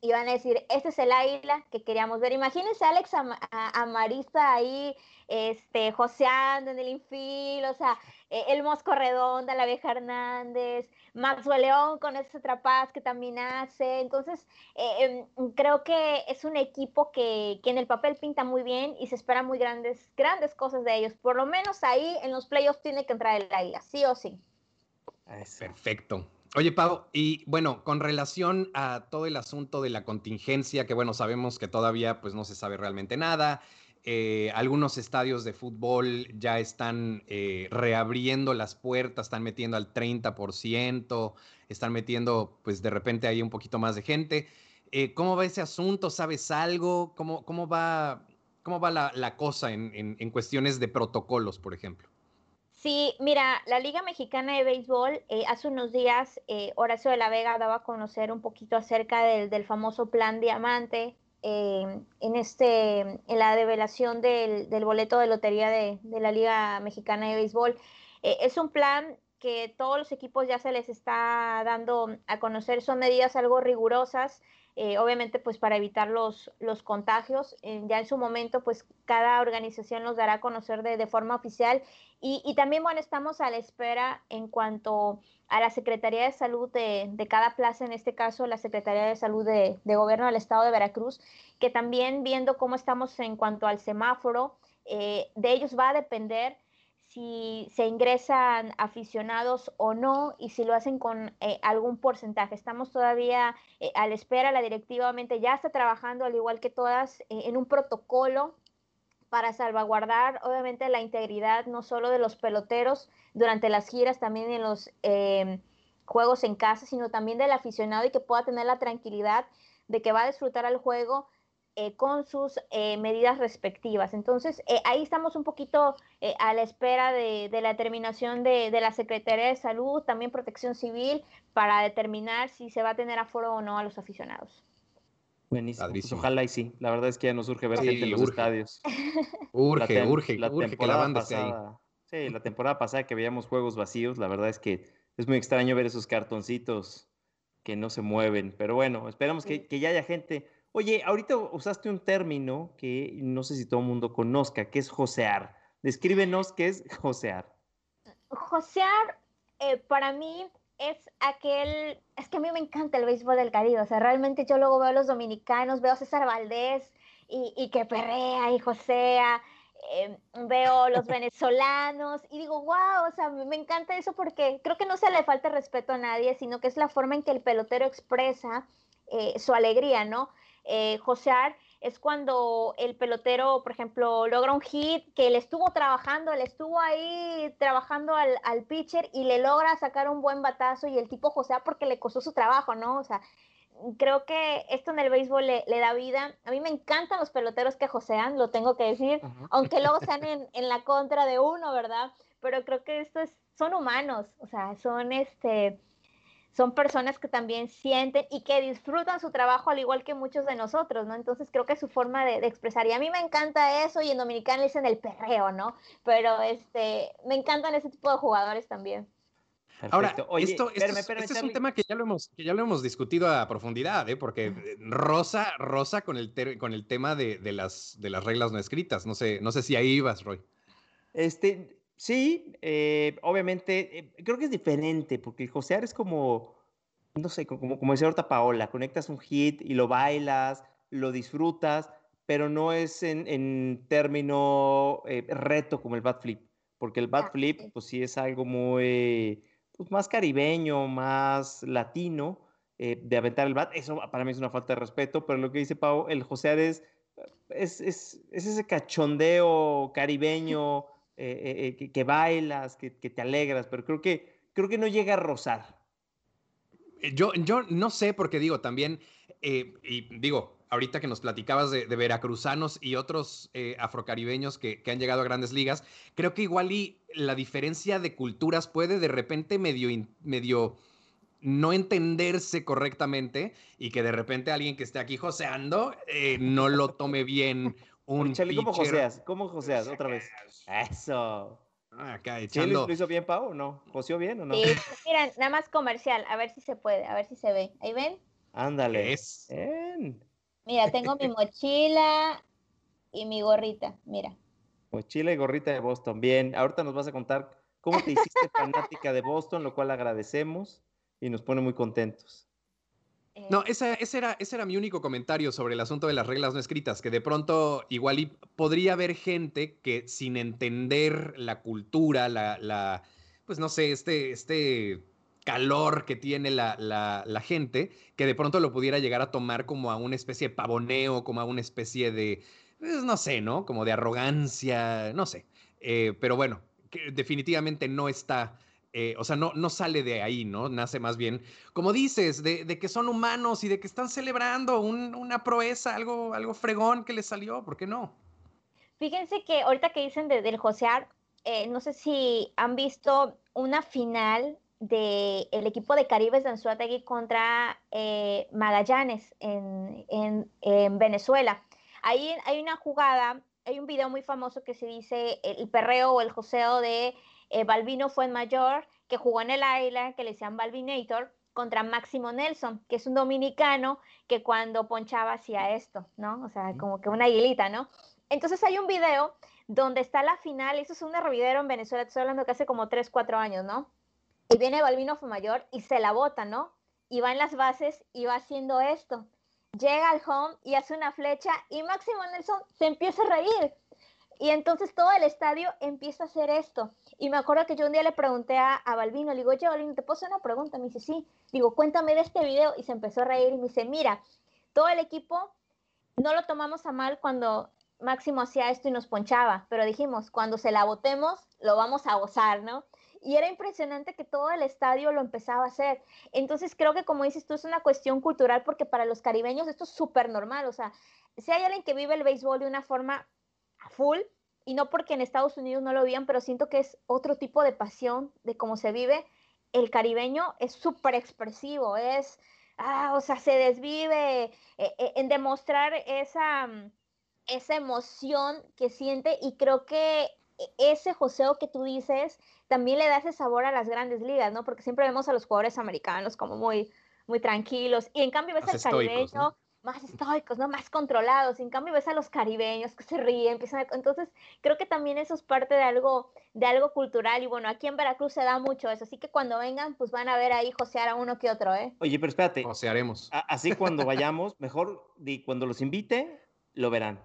y van a decir, este es el águila que queríamos ver. Imagínense a Alex Amarista ahí, este, joseando en el infil, o sea, e, el Mosco Redonda, la Vieja Hernández, Maxwell León con ese trapaz que también hace. Entonces, eh, em, creo que es un equipo que, que, en el papel pinta muy bien y se esperan muy grandes, grandes cosas de ellos. Por lo menos ahí en los playoffs tiene que entrar el águila, sí o sí. Perfecto. Oye, Pau, y bueno, con relación a todo el asunto de la contingencia, que bueno, sabemos que todavía pues no se sabe realmente nada, eh, algunos estadios de fútbol ya están eh, reabriendo las puertas, están metiendo al 30%, están metiendo pues de repente ahí un poquito más de gente. Eh, ¿Cómo va ese asunto? ¿Sabes algo? ¿Cómo, cómo va, cómo va la, cosa en, en cuestiones de protocolos, por ejemplo? Sí, mira, la Liga Mexicana de Béisbol eh, hace unos días eh, Horacio de la Vega daba a conocer un poquito acerca del, famoso plan Diamante eh, en este en la develación del, boleto de lotería de, la Liga Mexicana de Béisbol. es un plan que todos los equipos ya se les está dando a conocer, son medidas algo rigurosas eh, obviamente pues para evitar los, los contagios. ya en su momento pues cada organización nos dará a conocer de, de forma oficial y, y, también bueno estamos a la espera en cuanto a la Secretaría de Salud de, de cada plaza, en este caso la Secretaría de Salud de, de, Gobierno del Estado de Veracruz, que también viendo cómo estamos en cuanto al semáforo, eh, de ellos va a depender si se ingresan aficionados o no y si lo hacen con eh, algún porcentaje. Estamos todavía eh, a la espera, la directivamente ya está trabajando, al igual que todas, eh, en un protocolo para salvaguardar obviamente la integridad no solo de los peloteros durante las giras, también en los em, juegos en casa, sino también del aficionado y que pueda tener la tranquilidad de que va a disfrutar al juego eh, con sus eh, medidas respectivas. Entonces, eh, ahí estamos un poquito a la espera de, la determinación de, la Secretaría de Salud, también Protección Civil, para determinar si se va a tener aforo o no a los aficionados. Buenísimo. Pues ojalá y sí. La verdad es que ya nos urge ver gente en los estadios. Urge, urge, la urge que la banda pasada, Sí, la temporada pasada que veíamos juegos vacíos, la verdad es que es muy extraño ver esos cartoncitos que no se mueven. Pero bueno, esperamos que, que ya haya gente Oye, ahorita usaste un término que no sé si todo el mundo conozca, que es josear. Descríbenos qué es josear. Josear, eh, para mí, es aquel, es que a mí me encanta el béisbol del Caribe, o sea, realmente yo luego veo a los dominicanos, veo a César Valdés y, que perrea y josea, eh, veo los venezolanos y digo, wow, o sea, me encanta eso porque creo que no se le falta respeto a nadie, sino que es la forma en que el pelotero expresa eh, su alegría, ¿no? Eh, josear es cuando el pelotero, por ejemplo, logra un hit que le estuvo trabajando, le estuvo ahí trabajando al, al, pitcher y le logra sacar un buen batazo y el tipo josea porque le costó su trabajo, ¿no? O sea, creo que esto en el béisbol le, da vida. A mí me encantan los peloteros que josean, lo tengo que decir, aunque luego sean en, en, la contra de uno, ¿verdad? Pero creo que estos son humanos, o sea, son este son personas que también sienten y que disfrutan su trabajo al igual que muchos de nosotros, ¿no? Entonces creo que es su forma de, expresar. Y a mí me encanta eso y en dominicano le dicen el perreo, ¿no? Pero este, me encantan ese tipo de jugadores también. Ahora, esto, es un tema que ya lo hemos, que ya lo hemos discutido a profundidad, ¿eh? porque rosa, rosa con el, con el tema de, de, las, de las reglas no escritas. No sé, no sé si ahí ibas, Roy. Este, Sí, eh, obviamente, eh, creo que es diferente, porque josear es como, no sé, como, como decía ahorita Paola, conectas un hit y lo bailas, lo disfrutas, pero no es en, término eh, reto como el bat flip, porque el bat flip, pues sí es algo muy, pues más caribeño, más latino, de aventar el bat. Eso para mí es una falta de respeto, pero lo que dice Pau, el josear es, es, es ese cachondeo caribeño. Eh, eh, que, bailas, que, te alegras, pero creo que, creo que no llega a rozar. Eh, yo, yo no sé, porque digo, también, y digo, ahorita que nos platicabas de, veracruzanos y otros afrocaribeños que, que, han llegado a grandes ligas, creo que igual y la diferencia de culturas puede de repente medio, medio no entenderse correctamente y que de repente alguien que esté aquí joseando no lo tome bien un Chale, ¿cómo joseas? ¿Cómo joseas? Otra vez. Eso. Acá echando. ¿Lo hizo bien, Pau, o no? ¿Joseó bien o no? Sí, mira, nada más comercial, a ver si se puede, a ver si se ve. ¿Ahí ven? Ándale. Es. Mira, tengo mi mochila y mi gorrita, mira. Mochila y gorrita de Boston, bien. Ahorita nos vas a contar cómo te hiciste fanática de Boston, lo cual agradecemos y nos pone muy contentos. No, eh, ese, era, ese era mi único comentario sobre el asunto de las reglas no escritas, que de pronto igual podría haber gente que sin entender la cultura, la, pues no sé, este, este calor que tiene la, la, gente, que de pronto lo pudiera llegar a tomar como a una especie de pavoneo, como a una especie de, pues no sé, ¿no? Como de arrogancia, no sé. Eh, pero bueno, que definitivamente no está eh, o sea, no, no sale de ahí, ¿no? Nace más bien, como dices, de, que son humanos y de que están celebrando una proeza, algo, algo fregón que les salió, ¿por qué no? Fíjense que ahorita que dicen del josear, eh, no sé si han visto una final del el equipo de Caribes de Anzuategui contra eh, Magallanes en, en, Venezuela. Ahí hay una jugada, hay un video muy famoso que se dice el perreo o el joseo de eh, Balbino fue mayor, que jugó en el Águila, que le decían Balvinator, contra Máximo Nelson, que es un dominicano que cuando ponchaba hacía esto, ¿no? O sea, como que una aguilita, ¿no? Entonces hay un video donde está la final, eso es un hervidero en Venezuela, estoy hablando que hace como 3, 4 años, ¿no? Y viene Balvino Fumayor y se la bota, ¿no? Y va en las bases y va haciendo esto. Llega al home y hace una flecha y Máximo Nelson se empieza a reír. Y entonces todo el estadio empieza a hacer esto. Y me acuerdo que yo un día le pregunté a, a Balvino, le digo, oye, Balvino, ¿te puedo hacer una pregunta? Me dice, sí. Digo, cuéntame de este video. Y se empezó a reír y me dice, mira, todo el equipo no lo tomamos a mal cuando Máximo hacía esto y nos ponchaba, pero dijimos, cuando se la botemos, lo vamos a gozar, ¿no? Y era impresionante que todo el estadio lo empezaba a hacer. Entonces creo que como dices tú, es una cuestión cultural porque para los caribeños esto es súper normal. O sea, si hay alguien que vive el béisbol de una forma full, y no porque en Estados Unidos no lo vean, pero siento que es otro tipo de pasión de cómo se vive, el caribeño es súper expresivo, es, ah, o sea, se desvive eh, eh, en demostrar esa esa emoción que siente y creo que ese joseo que tú dices también le da ese sabor a las grandes ligas, ¿no? Porque siempre vemos a los jugadores americanos como muy, muy tranquilos y en cambio ves al caribeño más estoicos, ¿no? Más controlados. En cambio ves a los caribeños que se ríen, empiezan a... Entonces, creo que también eso es parte de algo, de algo cultural. Y bueno, aquí en Veracruz se da mucho eso. Así que cuando vengan, pues van a ver ahí josear a uno que otro, ¿eh? Oye, pero espérate. Josearemos. Así cuando vayamos, mejor cuando los invite, lo verán.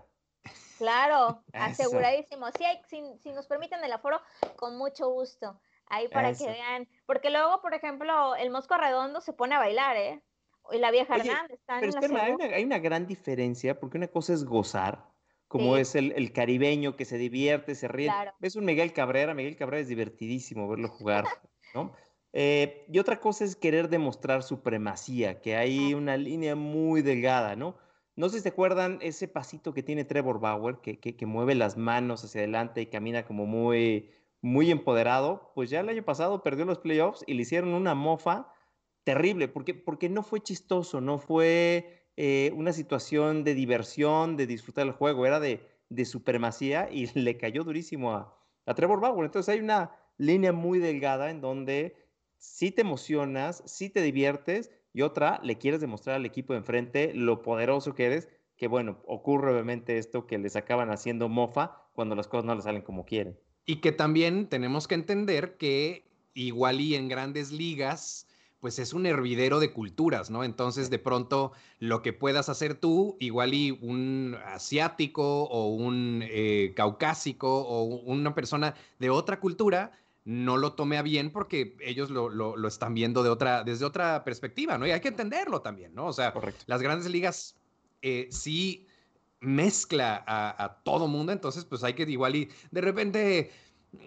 Claro, aseguradísimo. Sí, si, nos permiten el aforo, con mucho gusto. Ahí para que vean. Porque luego, por ejemplo, el Mosco Redondo se pone a bailar, ¿eh? La vieja Hernández está pero en la hay, una, hay una, gran diferencia, porque una cosa es gozar, como es el, caribeño que se divierte, se ríe. Ves un Miguel Cabrera, Miguel Cabrera es divertidísimo verlo jugar, ¿no? Eh, y otra cosa es querer demostrar supremacía, que hay una línea muy delgada, ¿no? No sé si se acuerdan ese pasito que tiene Trevor Bauer, que, que, mueve las manos hacia adelante y camina como muy, muy empoderado. Pues ya el año pasado perdió los playoffs y le hicieron una mofa terrible, porque, porque no fue chistoso, no fue eh, una situación de diversión, de disfrutar el juego, era de, de supremacía y le cayó durísimo a, a Trevor Bauer. Entonces hay una línea muy delgada en donde sí te emocionas, sí te diviertes, y otra, le quieres demostrar al equipo de enfrente lo poderoso que eres, que bueno, ocurre obviamente esto que les acaban haciendo mofa cuando las cosas no les salen como quieren. Y que también tenemos que entender que igual y en grandes ligas, pues es un hervidero de culturas, ¿no? Entonces, de pronto, lo que puedas hacer tú, igual y un asiático o un eh, caucásico o una persona de otra cultura, no lo tome a bien porque ellos lo, están viendo de otra, desde otra perspectiva, ¿no? Y hay que entenderlo también, ¿no? O sea, las grandes ligas eh, sí mezcla a, todo mundo, entonces pues hay que igual y de repente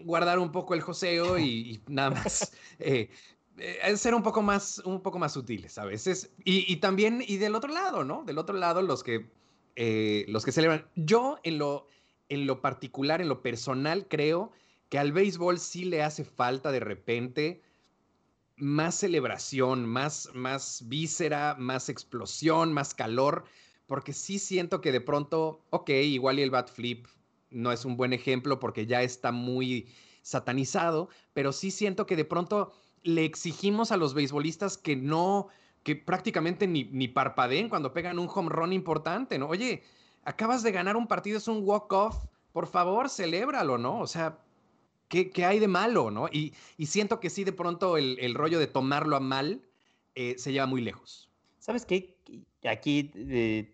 guardar un poco el joseo y, nada más eh, eh, ser un poco más, un poco más sutiles a veces. Y, también, y del otro lado, ¿no? Del otro lado, los que, los que celebran. Yo en lo, en lo particular, en lo personal, creo que al béisbol sí le hace falta de repente más celebración, más, más víscera, más explosión, más calor, porque sí siento que de pronto, ok, igual y el bat flip no es un buen ejemplo porque ya está muy satanizado, pero sí siento que de pronto le exigimos a los beisbolistas que no, que prácticamente ni, ni parpadeen cuando pegan un home run importante, ¿no? Oye, acabas de ganar un partido, es un walk-off, por favor, celébralo, ¿no? O sea, ¿Qué, hay de malo, no? Y, siento que sí, de pronto el, rollo de tomarlo a mal eh, se lleva muy lejos. ¿Sabes qué? Aquí eh,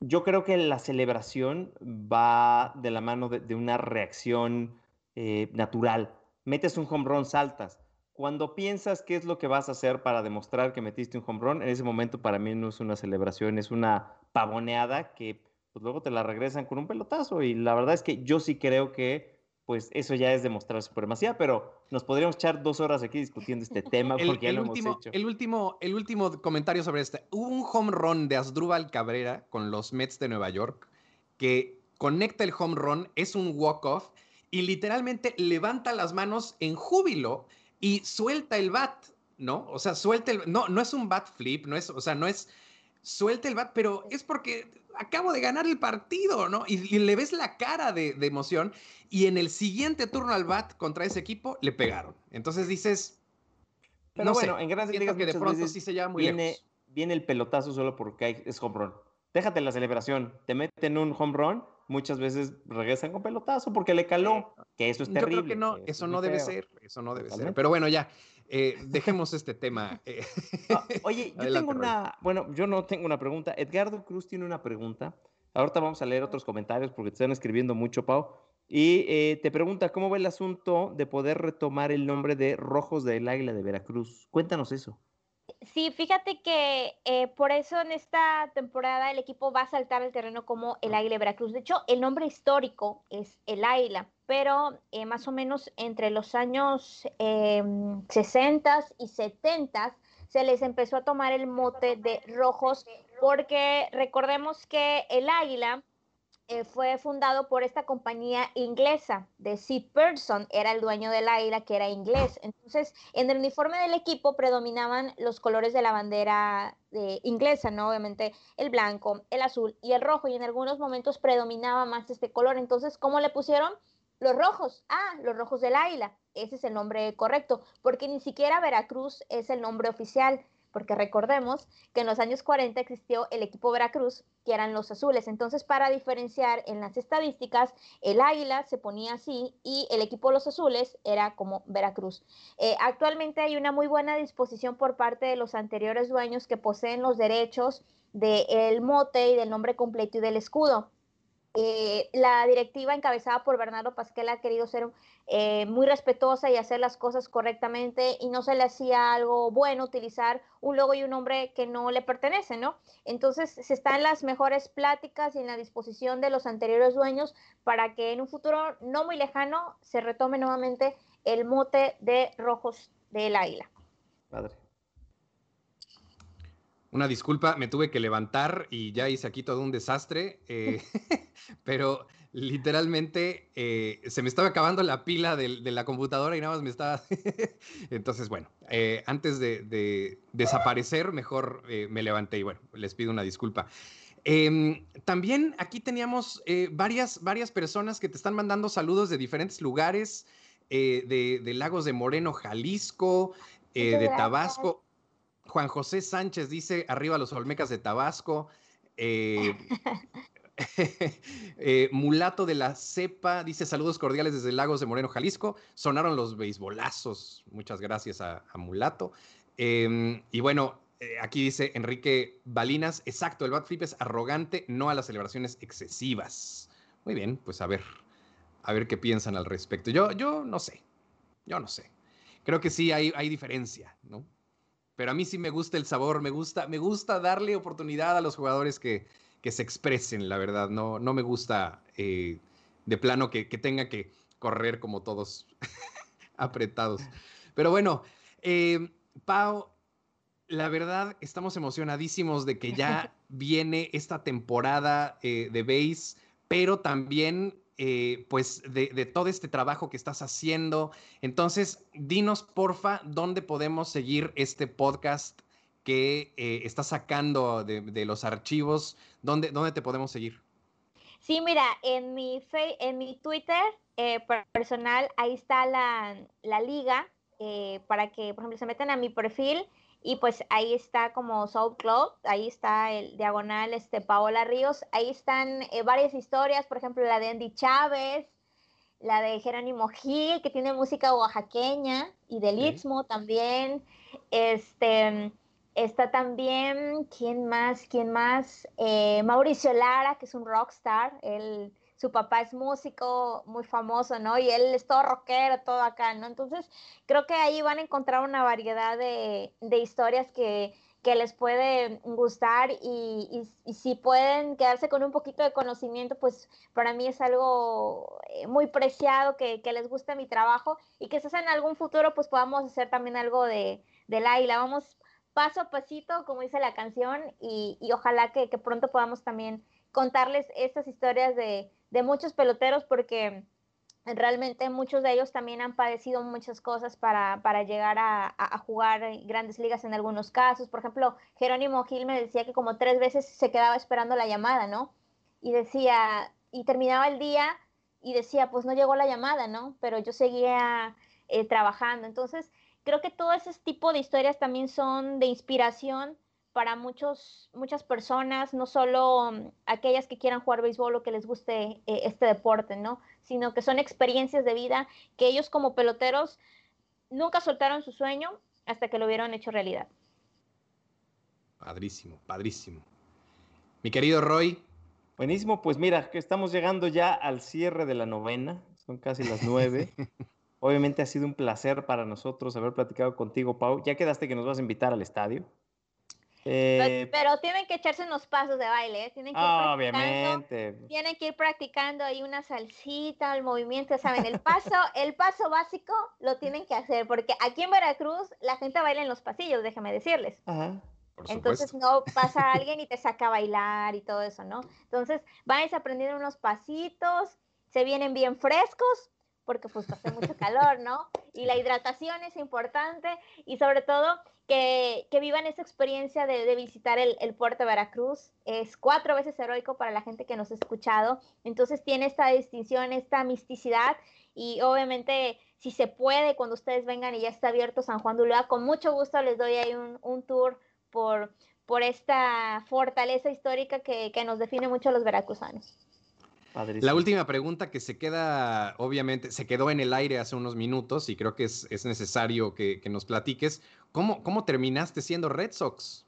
yo creo que la celebración va de la mano de, una reacción eh, natural. Metes un home run, saltas. Cuando piensas qué es lo que vas a hacer para demostrar que metiste un home run, en ese momento para mí no es una celebración, es una pavoneada que pues, luego te la regresan con un pelotazo. Y la verdad es que yo sí creo que pues eso ya es demostrar supremacía, pero nos podríamos echar dos horas aquí discutiendo este tema porque ya lo último, hemos hecho. El último, el último comentario sobre este. Hubo un home run de Asdrúbal Cabrera con los Mets de Nueva York que conecta el home run, es un walk-off y literalmente levanta las manos en júbilo y suelta el bat, ¿no? O sea, suelta el... No, no es un bat flip, no es, o sea, no es... Suelta el bat, pero es porque acabo de ganar el partido, ¿no? Y, le ves la cara de, emoción y en el siguiente turno al bat contra ese equipo le pegaron. Entonces dices, Pero bueno, en grandes ligas que de pronto sí se llama muy viene, viene el pelotazo solo porque es home run. Déjate la celebración, te meten un home run, muchas veces regresan con pelotazo porque le caló, que eso es terrible. Yo creo que no, eso no debe ser, eso no debe ser. Pero bueno, ya, eh, dejemos este tema. Eh. Ah, oye, yo tengo una, bueno, yo no tengo una pregunta. Edgardo Cruz tiene una pregunta. Ahorita vamos a leer otros comentarios porque te están escribiendo mucho, Pau. Y eh, te pregunta, ¿cómo va el asunto de poder retomar el nombre de Rojos del Águila de Veracruz? Cuéntanos eso. Sí, fíjate que eh, por eso en esta temporada el equipo va a saltar al terreno como el Águila Veracruz. De hecho, el nombre histórico es el Águila, pero eh, más o menos entre los años 60 y 70 se les empezó a tomar el mote de rojos porque recordemos que el Águila eh, fue fundado por esta compañía inglesa de Sid Person, era el dueño del águila que era inglés. Entonces, en el uniforme del equipo predominaban los colores de la bandera eh, inglesa, ¿no? Obviamente el blanco, el azul y el rojo, y en algunos momentos predominaba más este color. Entonces, ¿cómo le pusieron? Los rojos, ah, los rojos del águila, ese es el nombre correcto, porque ni siquiera Veracruz es el nombre oficial porque recordemos que en los años 40 existió el equipo Veracruz, que eran los azules. Entonces, para diferenciar en las estadísticas, el águila se ponía así y el equipo Los Azules era como Veracruz. Eh, actualmente hay una muy buena disposición por parte de los anteriores dueños que poseen los derechos del mote y del nombre completo y del escudo. Eh, la directiva encabezada por Bernardo Pasquel ha querido ser eh, muy respetuosa y hacer las cosas correctamente y no se le hacía algo bueno utilizar un logo y un nombre que no le pertenece, ¿no? Entonces se está en las mejores pláticas y en la disposición de los anteriores dueños para que en un futuro no muy lejano se retome nuevamente el mote de rojos del águila. Una disculpa, me tuve que levantar y ya hice aquí todo un desastre, eh, pero literalmente eh, se me estaba acabando la pila de, la computadora y nada más me estaba... Entonces, bueno, eh, antes de, desaparecer, mejor me levanté y bueno, les pido una disculpa. Em, también aquí teníamos varias, varias personas que te están mandando saludos de diferentes lugares, de, de, Lagos de Moreno, Jalisco, de Tabasco. Juan José Sánchez dice, arriba los Olmecas de Tabasco. Eh, eh, Mulato de la Cepa dice saludos cordiales desde Lagos de Moreno, Jalisco. Sonaron los beisbolazos. Muchas gracias a, Mulato. Em, y bueno, eh, aquí dice Enrique Balinas, exacto, el bat flip es arrogante, no a las celebraciones excesivas. Muy bien, pues a ver, a ver qué piensan al respecto. Yo, yo no sé, yo no sé. Creo que sí hay, hay diferencia, ¿no? Pero a mí sí me gusta el sabor, me gusta, me gusta darle oportunidad a los jugadores que, se expresen, la verdad. No, no me gusta eh, de plano que, tenga que correr como todos apretados. Pero bueno, eh, Pau, la verdad estamos emocionadísimos de que ya viene esta temporada eh, de base, pero también eh, pues de, todo este trabajo que estás haciendo. Entonces, dinos porfa, ¿dónde podemos seguir este podcast que eh, estás sacando de, los archivos? ¿Dónde, ¿Dónde te podemos seguir? Sí, mira, en mi, en mi Twitter eh, personal, ahí está la, la liga para que, por ejemplo, se metan a mi perfil y pues ahí está como Soul Club, ahí está el diagonal este, Paola Ríos, ahí están eh, varias historias, por ejemplo la de Andy Chávez, la de Jerónimo Gil, que tiene música oaxaqueña, y del Istmo también, este, está también, ¿quién más? ¿Quién más? Eh, Mauricio Lara, que es un rockstar, él su papá es músico muy famoso, ¿no? Y él es todo rockero, todo acá, ¿no? Entonces, creo que ahí van a encontrar una variedad de, historias que, les puede gustar y, si pueden quedarse con un poquito de conocimiento, pues para mí es algo eh, muy preciado que, les guste mi trabajo y que quizás en algún futuro pues podamos hacer también algo de, de la isla. Vamos paso a pasito, como dice la canción, y, ojalá que, que, pronto podamos también contarles estas historias de, de muchos peloteros porque realmente muchos de ellos también han padecido muchas cosas para, llegar a, jugar grandes ligas en algunos casos. Por ejemplo, Jerónimo Gil me decía que como tres veces se quedaba esperando la llamada, ¿no? Y decía, y terminaba el día y decía, pues no llegó la llamada, ¿no? Pero yo seguía eh, trabajando. Entonces, creo que todo ese tipo de historias también son de inspiración para muchos, muchas personas, no solo mm, aquellas que quieran jugar béisbol o que les guste eh, este deporte, ¿no? Sino que son experiencias de vida que ellos como peloteros nunca soltaron su sueño hasta que lo vieron hecho realidad. Padrísimo, padrísimo. Mi querido Roy. Buenísimo, pues mira, que estamos llegando ya al cierre de la novena, son casi las nueve. Obviamente ha sido un placer para nosotros haber platicado contigo, Pau. Ya quedaste que nos vas a invitar al estadio. Eh, pero, tienen que echarse unos pasos de baile, ¿eh? tienen que ir obviamente. Tienen que ir practicando ahí una salsita, el movimiento, ¿saben? El paso, el paso básico lo tienen que hacer, porque aquí en Veracruz la gente baila en los pasillos, déjame decirles. Entonces no pasa alguien y te saca a bailar y todo eso, ¿no? Entonces vais aprendiendo unos pasitos, se vienen bien frescos, porque pues hace mucho calor, ¿no? Y la hidratación es importante y sobre todo que, vivan esa experiencia de, visitar el, puerto de Veracruz. Es cuatro veces heroico para la gente que nos ha escuchado. Entonces tiene esta distinción, esta misticidad y obviamente si se puede, cuando ustedes vengan y ya está abierto San Juan de Ulúa, con mucho gusto les doy ahí un, tour por, por esta fortaleza histórica que, que nos define mucho a los veracruzanos. La última pregunta que se queda, obviamente, se quedó en el aire hace unos minutos y creo que es, necesario que, nos platiques. ¿Cómo, ¿Cómo terminaste siendo Red Sox?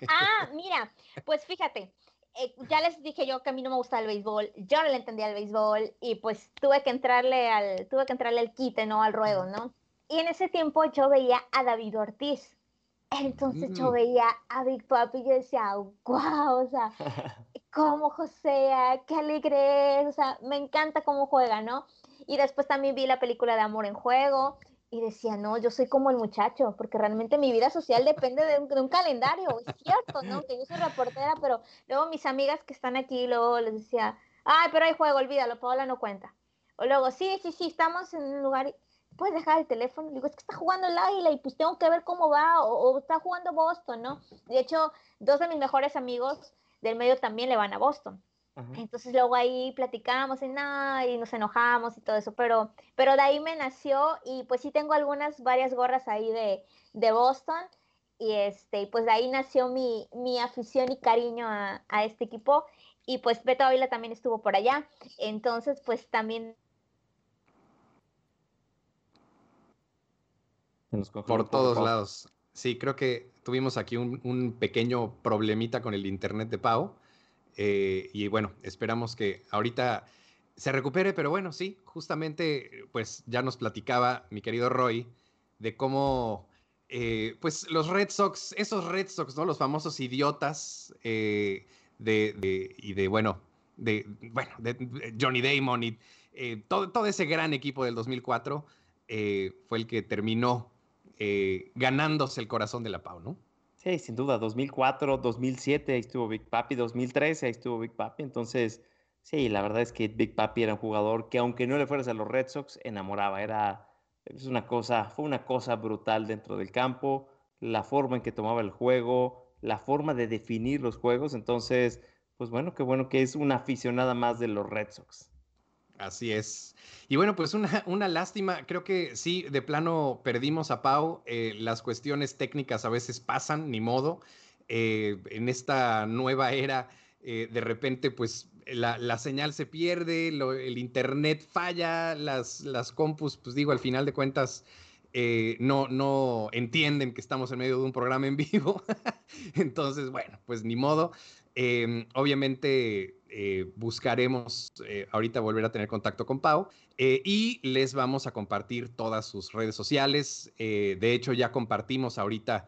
Ah, mira, pues fíjate, eh, ya les dije yo que a mí no me gusta el béisbol, yo no le entendía el béisbol y pues tuve que entrarle al, tuve que entrarle al quite, ¿no? Al ruedo, ¿no? Y en ese tiempo yo veía a David Ortiz. Entonces yo mm. veía a Big Papi y yo decía, wow, o sea, cómo José, qué alegre o sea, me encanta cómo juega, ¿no? Y después también vi la película de Amor en Juego y decía, no, yo soy como el muchacho, porque realmente mi vida social depende de un, calendario, es cierto, ¿no? Que yo soy reportera, pero luego mis amigas que están aquí, luego les decía, ay, pero hay juego, olvídalo, Paola no cuenta. O luego, sí, sí, sí, estamos en un lugar puedes dejar el teléfono. digo, es que está jugando el Águila y pues tengo que ver cómo va, o, está jugando Boston, ¿no? De hecho, dos de mis mejores amigos del medio también le van a Boston. Entonces luego ahí platicamos y nada, y nos enojamos y todo eso, pero, pero de ahí me nació y pues sí tengo algunas, varias gorras ahí de, de Boston y este, pues de ahí nació mi, mi afición y cariño a, a, este equipo y pues Beto Ávila también estuvo por allá, entonces pues también por todos lados. Sí, creo que tuvimos aquí un, pequeño problemita con el internet de Pau. Eh, y bueno, esperamos que ahorita se recupere, pero bueno, sí, justamente, pues ya nos platicaba mi querido Roy de cómo, eh, pues los Red Sox, esos Red Sox, ¿no? Los famosos idiotas eh, de, y de, bueno, de, bueno, de Johnny Damon y todo, todo ese gran equipo del 2004 fue el que terminó ganándose el corazón de la Pau, ¿no? Sí, sin duda, 2004, 2007, ahí estuvo Big Papi, 2013, ahí estuvo Big Papi, entonces, sí, la verdad es que Big Papi era un jugador que aunque no le fueras a los Red Sox, enamoraba, era es una cosa, fue una cosa brutal dentro del campo, la forma en que tomaba el juego, la forma de definir los juegos, entonces, pues bueno, qué bueno que es una aficionada más de los Red Sox. Así es. Y bueno, pues una, una, lástima, creo que sí, de plano perdimos a Pau, eh, las cuestiones técnicas a veces pasan, ni modo. Eh, en esta nueva era, eh, de repente, pues la, señal se pierde, el internet falla, las, las compus, pues digo, al final de cuentas, no, no entienden que estamos en medio de un programa en vivo. Entonces, bueno, pues ni modo. Em, obviamente eh, buscaremos eh, ahorita volver a tener contacto con Pau eh, y les vamos a compartir todas sus redes sociales. de hecho, ya compartimos ahorita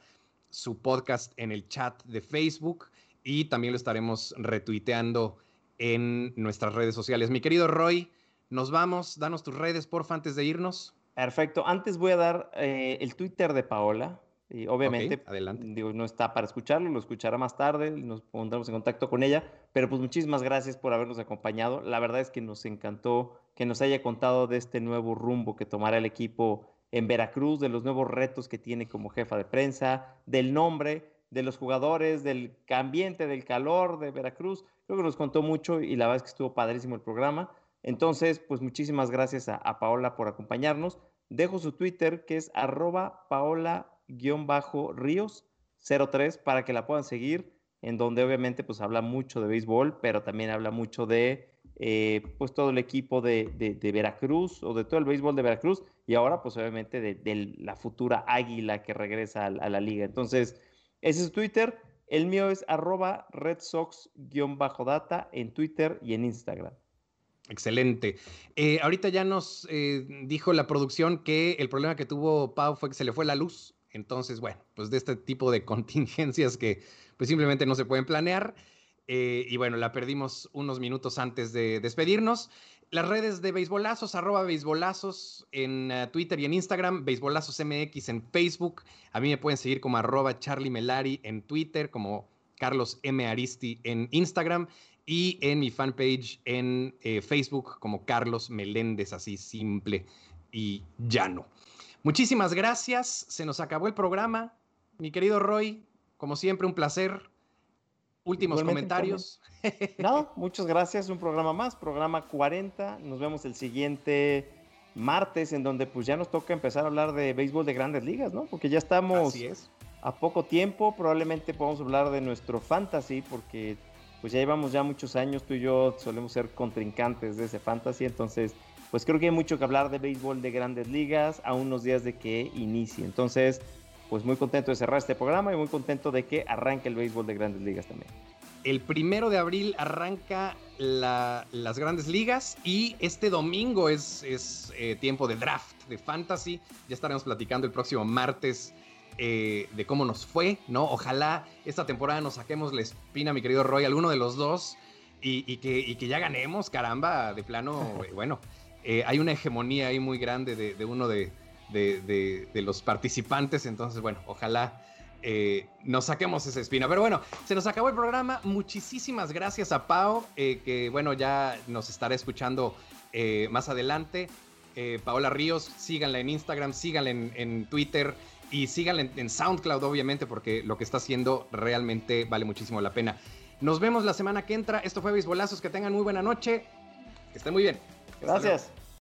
su podcast en el chat de Facebook y también lo estaremos retuiteando en nuestras redes sociales. Mi querido Roy, nos vamos, danos tus redes, porfa, antes de irnos. Perfecto. Antes voy a dar el Twitter de Paola, y obviamente, digo, no está para escucharlo, lo escuchará más tarde, nos pondremos en contacto con ella, pero pues muchísimas gracias por habernos acompañado. La verdad es que nos encantó que nos haya contado de este nuevo rumbo que tomará el equipo en Veracruz, de los nuevos retos que tiene como jefa de prensa, del nombre, de los jugadores, del ambiente, del calor de Veracruz. Creo que nos contó mucho y la verdad es que estuvo padrísimo el programa. Entonces, pues muchísimas gracias a, a Paola por acompañarnos. dejo su Twitter que es arroba paola-ríos 03 para que la puedan seguir, en donde obviamente pues habla mucho de béisbol, pero también habla mucho de eh, pues todo el equipo de, Veracruz o de todo el béisbol de Veracruz y ahora pues obviamente de, la futura águila que regresa a, la liga. Entonces, ese es Twitter. El mío es arroba Red Sox-data en Twitter y en Instagram. Excelente. Eh, ahorita ya nos eh, dijo la producción que el problema que tuvo Pau fue que se le fue la luz. Entonces, bueno, pues de este tipo de contingencias que pues simplemente no se pueden planear. Eh, y bueno, la perdimos unos minutos antes de despedirnos. Las redes de Beisbolazos, arroba Beisbolazos en eh, Twitter y en Instagram, Beisbolazos MX en Facebook. A mí me pueden seguir como arroba Charlie Melari en Twitter, como Carlos M. Aristi en Instagram y en mi fanpage en eh, Facebook como Carlos Meléndez, así simple y llano. Muchísimas gracias, se nos acabó el programa. Mi querido Roy, como siempre, un placer. Últimos comentarios. No, muchas gracias. Un programa más, programa 40. Nos vemos el siguiente martes, en donde pues ya nos toca empezar a hablar de béisbol de grandes ligas, ¿no? Porque ya estamos a poco tiempo. Probablemente podamos hablar de nuestro fantasy, porque pues ya llevamos ya muchos años, tú y yo solemos ser contrincantes de ese fantasy. Entonces, pues creo que hay mucho que hablar de béisbol de grandes ligas a unos días de que inicie. Entonces, pues muy contento de cerrar este programa y muy contento de que arranque el béisbol de grandes ligas también. El primero de abril arranca las grandes ligas y este domingo es, es eh, tiempo de draft, de fantasy. Ya estaremos platicando el próximo martes eh, de cómo nos fue, ¿no? Ojalá esta temporada nos saquemos la espina, mi querido Roy, alguno de los dos y, que, que, ya ganemos, caramba, de plano, bueno, eh, hay una hegemonía ahí muy grande de uno de, los participantes. Entonces, bueno, ojalá eh, nos saquemos esa espina. Pero bueno, se nos acabó el programa. Muchísimas gracias a Pau, eh, que bueno, ya nos estará escuchando más adelante. Paola Ríos, síganla en Instagram, síganla en, Twitter y síganla en, SoundCloud, obviamente, porque lo que está haciendo realmente vale muchísimo la pena. Nos vemos la semana que entra. Esto fue Bisbolazos. Que tengan muy buena noche. Que estén muy bien. Gracias.